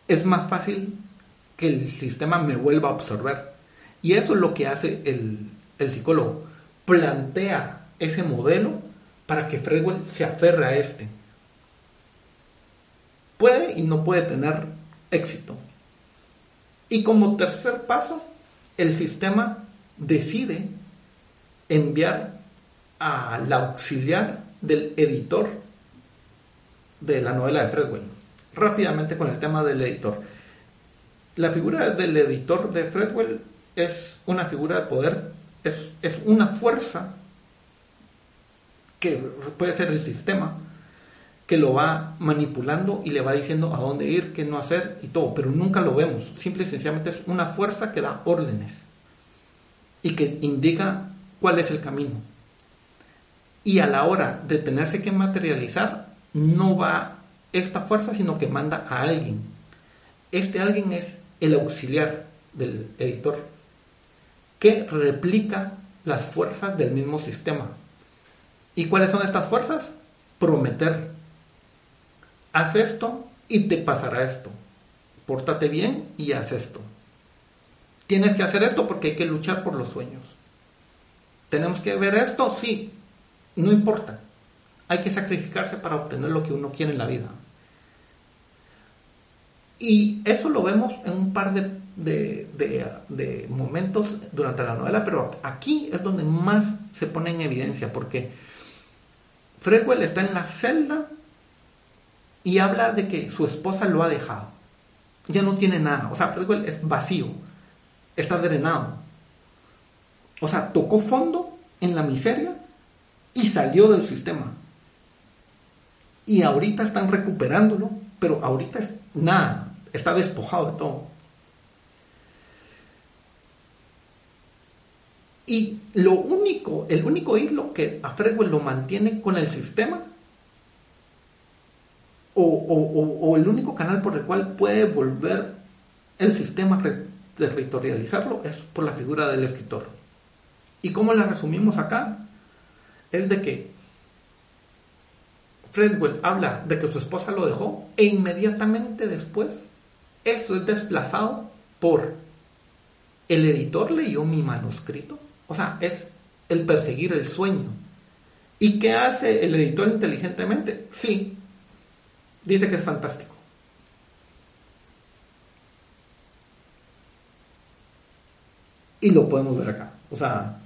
es más fácil que el sistema me vuelva a absorber. Y eso es lo que hace el, psicólogo. Plantea ese modelo para que Fredwell se aferre a este. Puede y no puede tener éxito. Y como tercer paso, el sistema decide enviar a la auxiliar del editor de la novela de Fredwell. Rápidamente con el tema del editor. La figura del editor de Fredwell es una figura de poder, es, es una fuerza que puede ser el sistema, que lo va manipulando y le va diciendo a dónde ir, qué no hacer y todo, pero nunca lo vemos. Simple y sencillamente es una fuerza que da órdenes y que indica cuál es el camino. Y a la hora de tenerse que materializar, no va esta fuerza, sino que manda a alguien. Este alguien es el auxiliar del editor, que replica las fuerzas del mismo sistema. ¿Y cuáles son estas fuerzas? Prometer haz esto y te pasará esto. Pórtate bien y haz esto. Tienes que hacer esto porque hay que luchar por los sueños. Tenemos que ver esto, sí, no importa. Hay que sacrificarse para obtener lo que uno quiere en la vida. Y eso lo vemos en un par de, de, momentos durante la novela, pero aquí es donde más se pone en evidencia, porque Fredwell está en la celda y habla de que su esposa lo ha dejado. Ya no tiene nada. O sea, Fredwell es vacío. Está drenado. O sea, tocó fondo en la miseria y salió del sistema. Y ahorita están recuperándolo, pero ahorita es nada. Está despojado de todo. Y lo único, el único hilo que a Fredwell lo mantiene con el sistema o, el único canal por el cual puede volver el sistema a territorializarlo es por la figura del escritor. ¿Y cómo la resumimos acá? Es de que Fredwell habla de que su esposa lo dejó e inmediatamente después eso es desplazado por el editor leyó mi manuscrito. O sea, es el perseguir el sueño. ¿Y qué hace el editor inteligentemente? Sí, dice que es fantástico. Y lo podemos ver acá. O sea,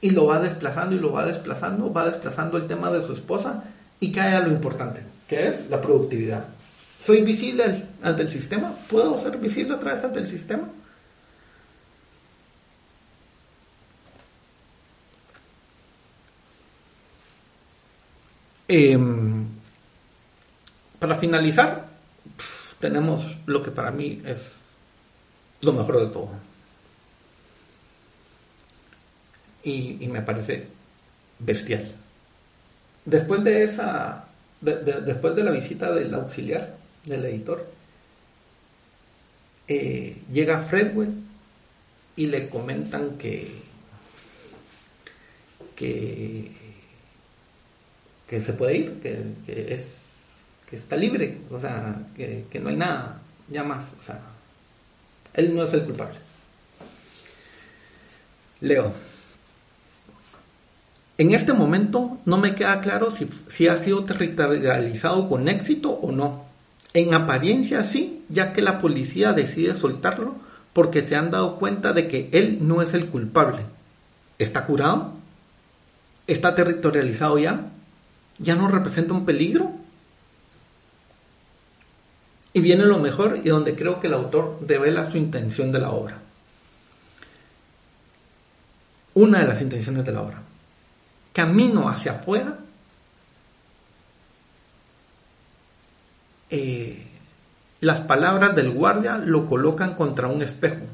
y lo va desplazando y lo va desplazando, va desplazando el tema de su esposa y cae a lo importante, que es la productividad. ¿Soy visible ante el sistema? ¿Puedo ser visible otra vez ante el sistema? Em, para finalizar, tenemos lo que para mí es lo mejor de todo. Y, me parece bestial. Después de esa, después de la visita del auxiliar, del editor, eh, llega Fredwell y le comentan que, que que se puede ir, que, es que está libre, o sea, que, que, no hay nada ya más, o sea, él no es el culpable. Leo. En este momento no me queda claro si, si ha sido territorializado con éxito o no. En apariencia sí, ya que la policía decide soltarlo porque se han dado cuenta de que él no es el culpable. ¿Está curado? ¿Está territorializado ya? ¿Ya no representa un peligro? Y viene lo mejor y donde creo que el autor devela su intención de la obra. Una de las intenciones de la obra. Camino hacia afuera. Eh, las palabras del guardia lo colocan contra un espejo.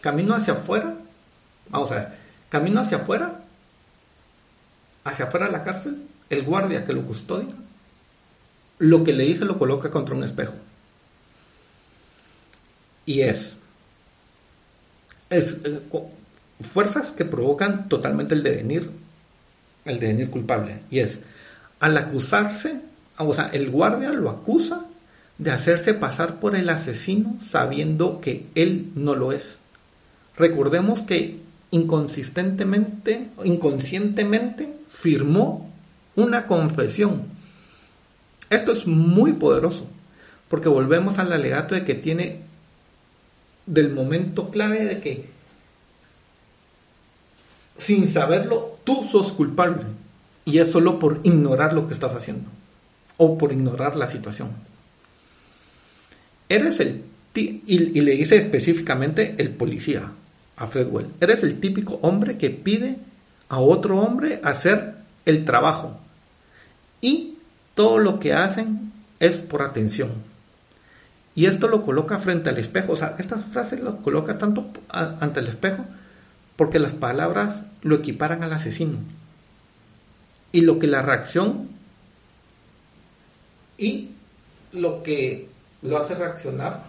camino hacia afuera. Vamos a ver. Camino hacia afuera. Hacia afuera de la cárcel. El guardia que lo custodia. Lo que le dice lo coloca contra un espejo. Y es. Es. Eh, fuerzas que provocan totalmente el devenir. El devenir culpable. Y es. Al acusarse o sea, el guardia lo acusa de hacerse pasar por el asesino sabiendo que él no lo es. Recordemos que inconsistentemente, inconscientemente firmó una confesión. Esto es muy poderoso, porque volvemos al alegato de que tiene del momento clave de que sin saberlo tú sos culpable y es solo por ignorar lo que estás haciendo o por ignorar la situación. Eres el y, le dice específicamente el policía a Fredwell, eres el típico hombre que pide a otro hombre hacer el trabajo y todo lo que hacen es por atención. Y esto lo coloca frente al espejo, o sea, estas frases lo coloca tanto ante el espejo porque las palabras lo equiparan al asesino. Y lo que la reacción y lo que lo hace reaccionar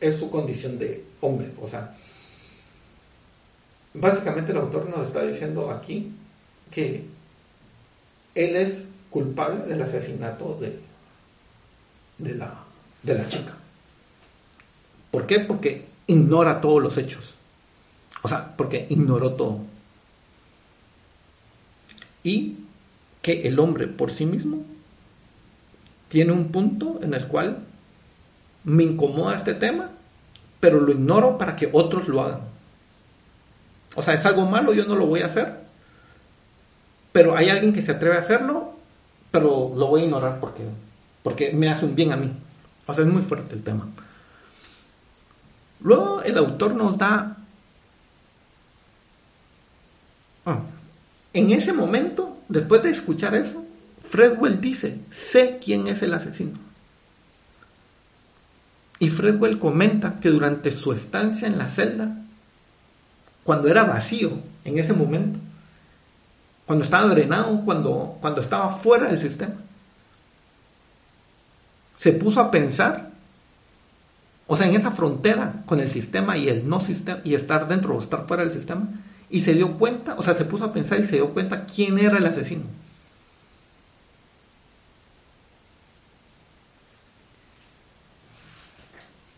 es su condición de hombre. O sea, básicamente el autor nos está diciendo aquí que él es culpable del asesinato de, de, la, de la chica. ¿Por qué? Porque ignora todos los hechos. O sea, porque ignoró todo. Y que el hombre por sí mismo tiene un punto en el cual me incomoda este tema, pero lo ignoro para que otros lo hagan. O sea, es algo malo, yo no lo voy a hacer, pero hay alguien que se atreve a hacerlo, pero lo voy a ignorar porque, porque me hace un bien a mí. O sea, es muy fuerte el tema. Luego el autor nos da... Ah, en ese momento, después de escuchar eso, Fredwell dice, sé quién es el asesino. Y Fredwell comenta que durante su estancia en la celda, cuando era vacío en ese momento, cuando estaba drenado, cuando, cuando estaba fuera del sistema, se puso a pensar, o sea, en esa frontera con el sistema y el no sistema, y estar dentro o estar fuera del sistema, y se dio cuenta, o sea, se puso a pensar y se dio cuenta quién era el asesino.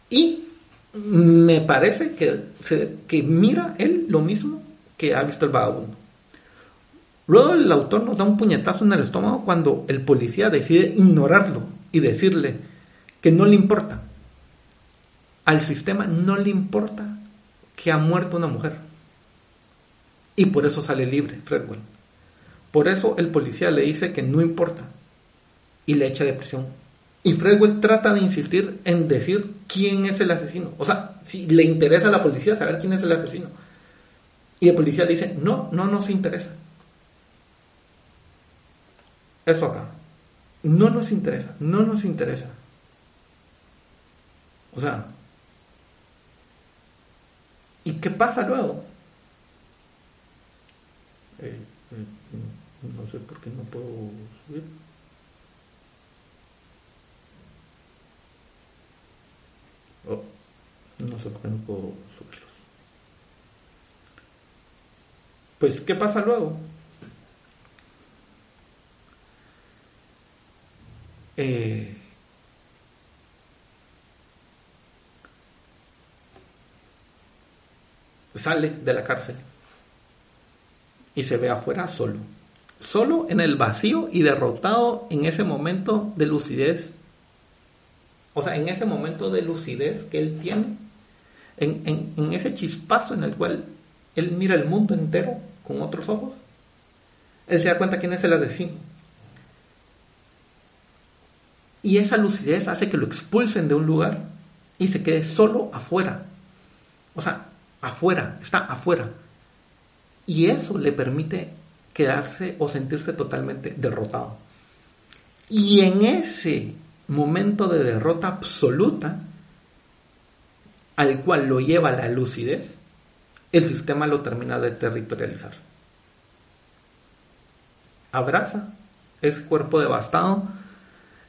Y me parece que, mira él lo mismo que ha visto el vagabundo. Luego el autor nos da un puñetazo en el estómago cuando el policía decide ignorarlo y decirle que no le importa. Al sistema no le importa que ha muerto una mujer. Y por eso sale libre Fredwell. Por eso el policía le dice que no importa y le echa de prisión. Y Fredwell trata de insistir en decir quién es el asesino. O sea, si le interesa a la policía saber quién es el asesino. Y el policía dice, no, no nos interesa. Eso acá. No nos interesa, no nos interesa. O sea, ¿y qué pasa luego? Eh, eh, no sé por qué no puedo subir. Oh, no sé por qué no puedo subirlos. Pues, ¿qué pasa luego? Eh, sale de la cárcel y se ve afuera solo. Solo en el vacío y derrotado en ese momento de lucidez. O sea, en ese momento de lucidez que él tiene, en, ese chispazo en el cual él mira el mundo entero con otros ojos, él se da cuenta quién es el asesino. Y esa lucidez hace que lo expulsen de un lugar y se quede solo afuera. O sea, afuera, está afuera. Y eso le permite quedarse o sentirse totalmente derrotado. Y en ese momento de derrota absoluta, al cual lo lleva la lucidez, el sistema lo termina de territorializar. Abraza ese cuerpo devastado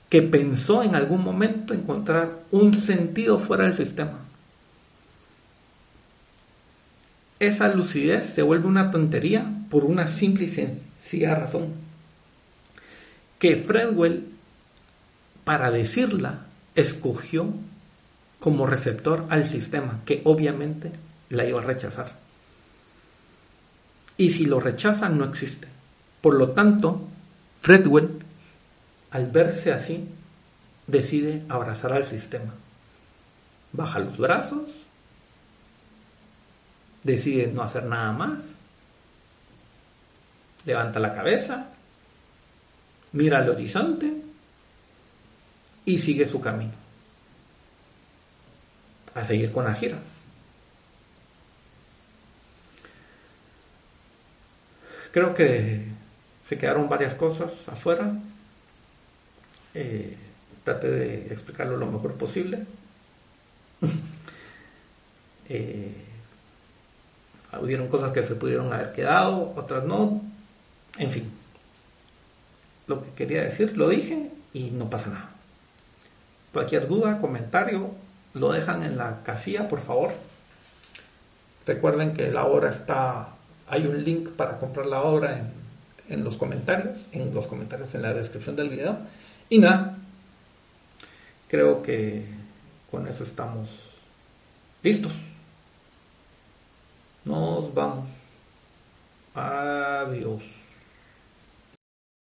que pensó en algún momento encontrar un sentido fuera del sistema. Esa lucidez se vuelve una tontería por una simple y sencilla razón. Que Fredwell, para decirla, escogió como receptor al sistema, que obviamente la iba a rechazar. Y si lo rechazan, no existe. Por lo tanto, Fredwell, al verse así, decide abrazar al sistema. Baja los brazos, decide no hacer nada más, levanta la cabeza, mira al horizonte y sigue su camino. A seguir con la gira. Creo que se quedaron varias cosas afuera. Eh, traté de explicarlo lo mejor posible. eh, hubieron cosas que se pudieron haber quedado, otras no. En fin, lo que quería decir lo dije y no pasa nada. Cualquier duda, comentario, lo dejan en la casilla, por favor. Recuerden que la obra está hay un link para comprar la obra en, los comentarios, en los comentarios en la descripción del video. Y nada, creo que con eso estamos listos. Nos vamos. Adiós.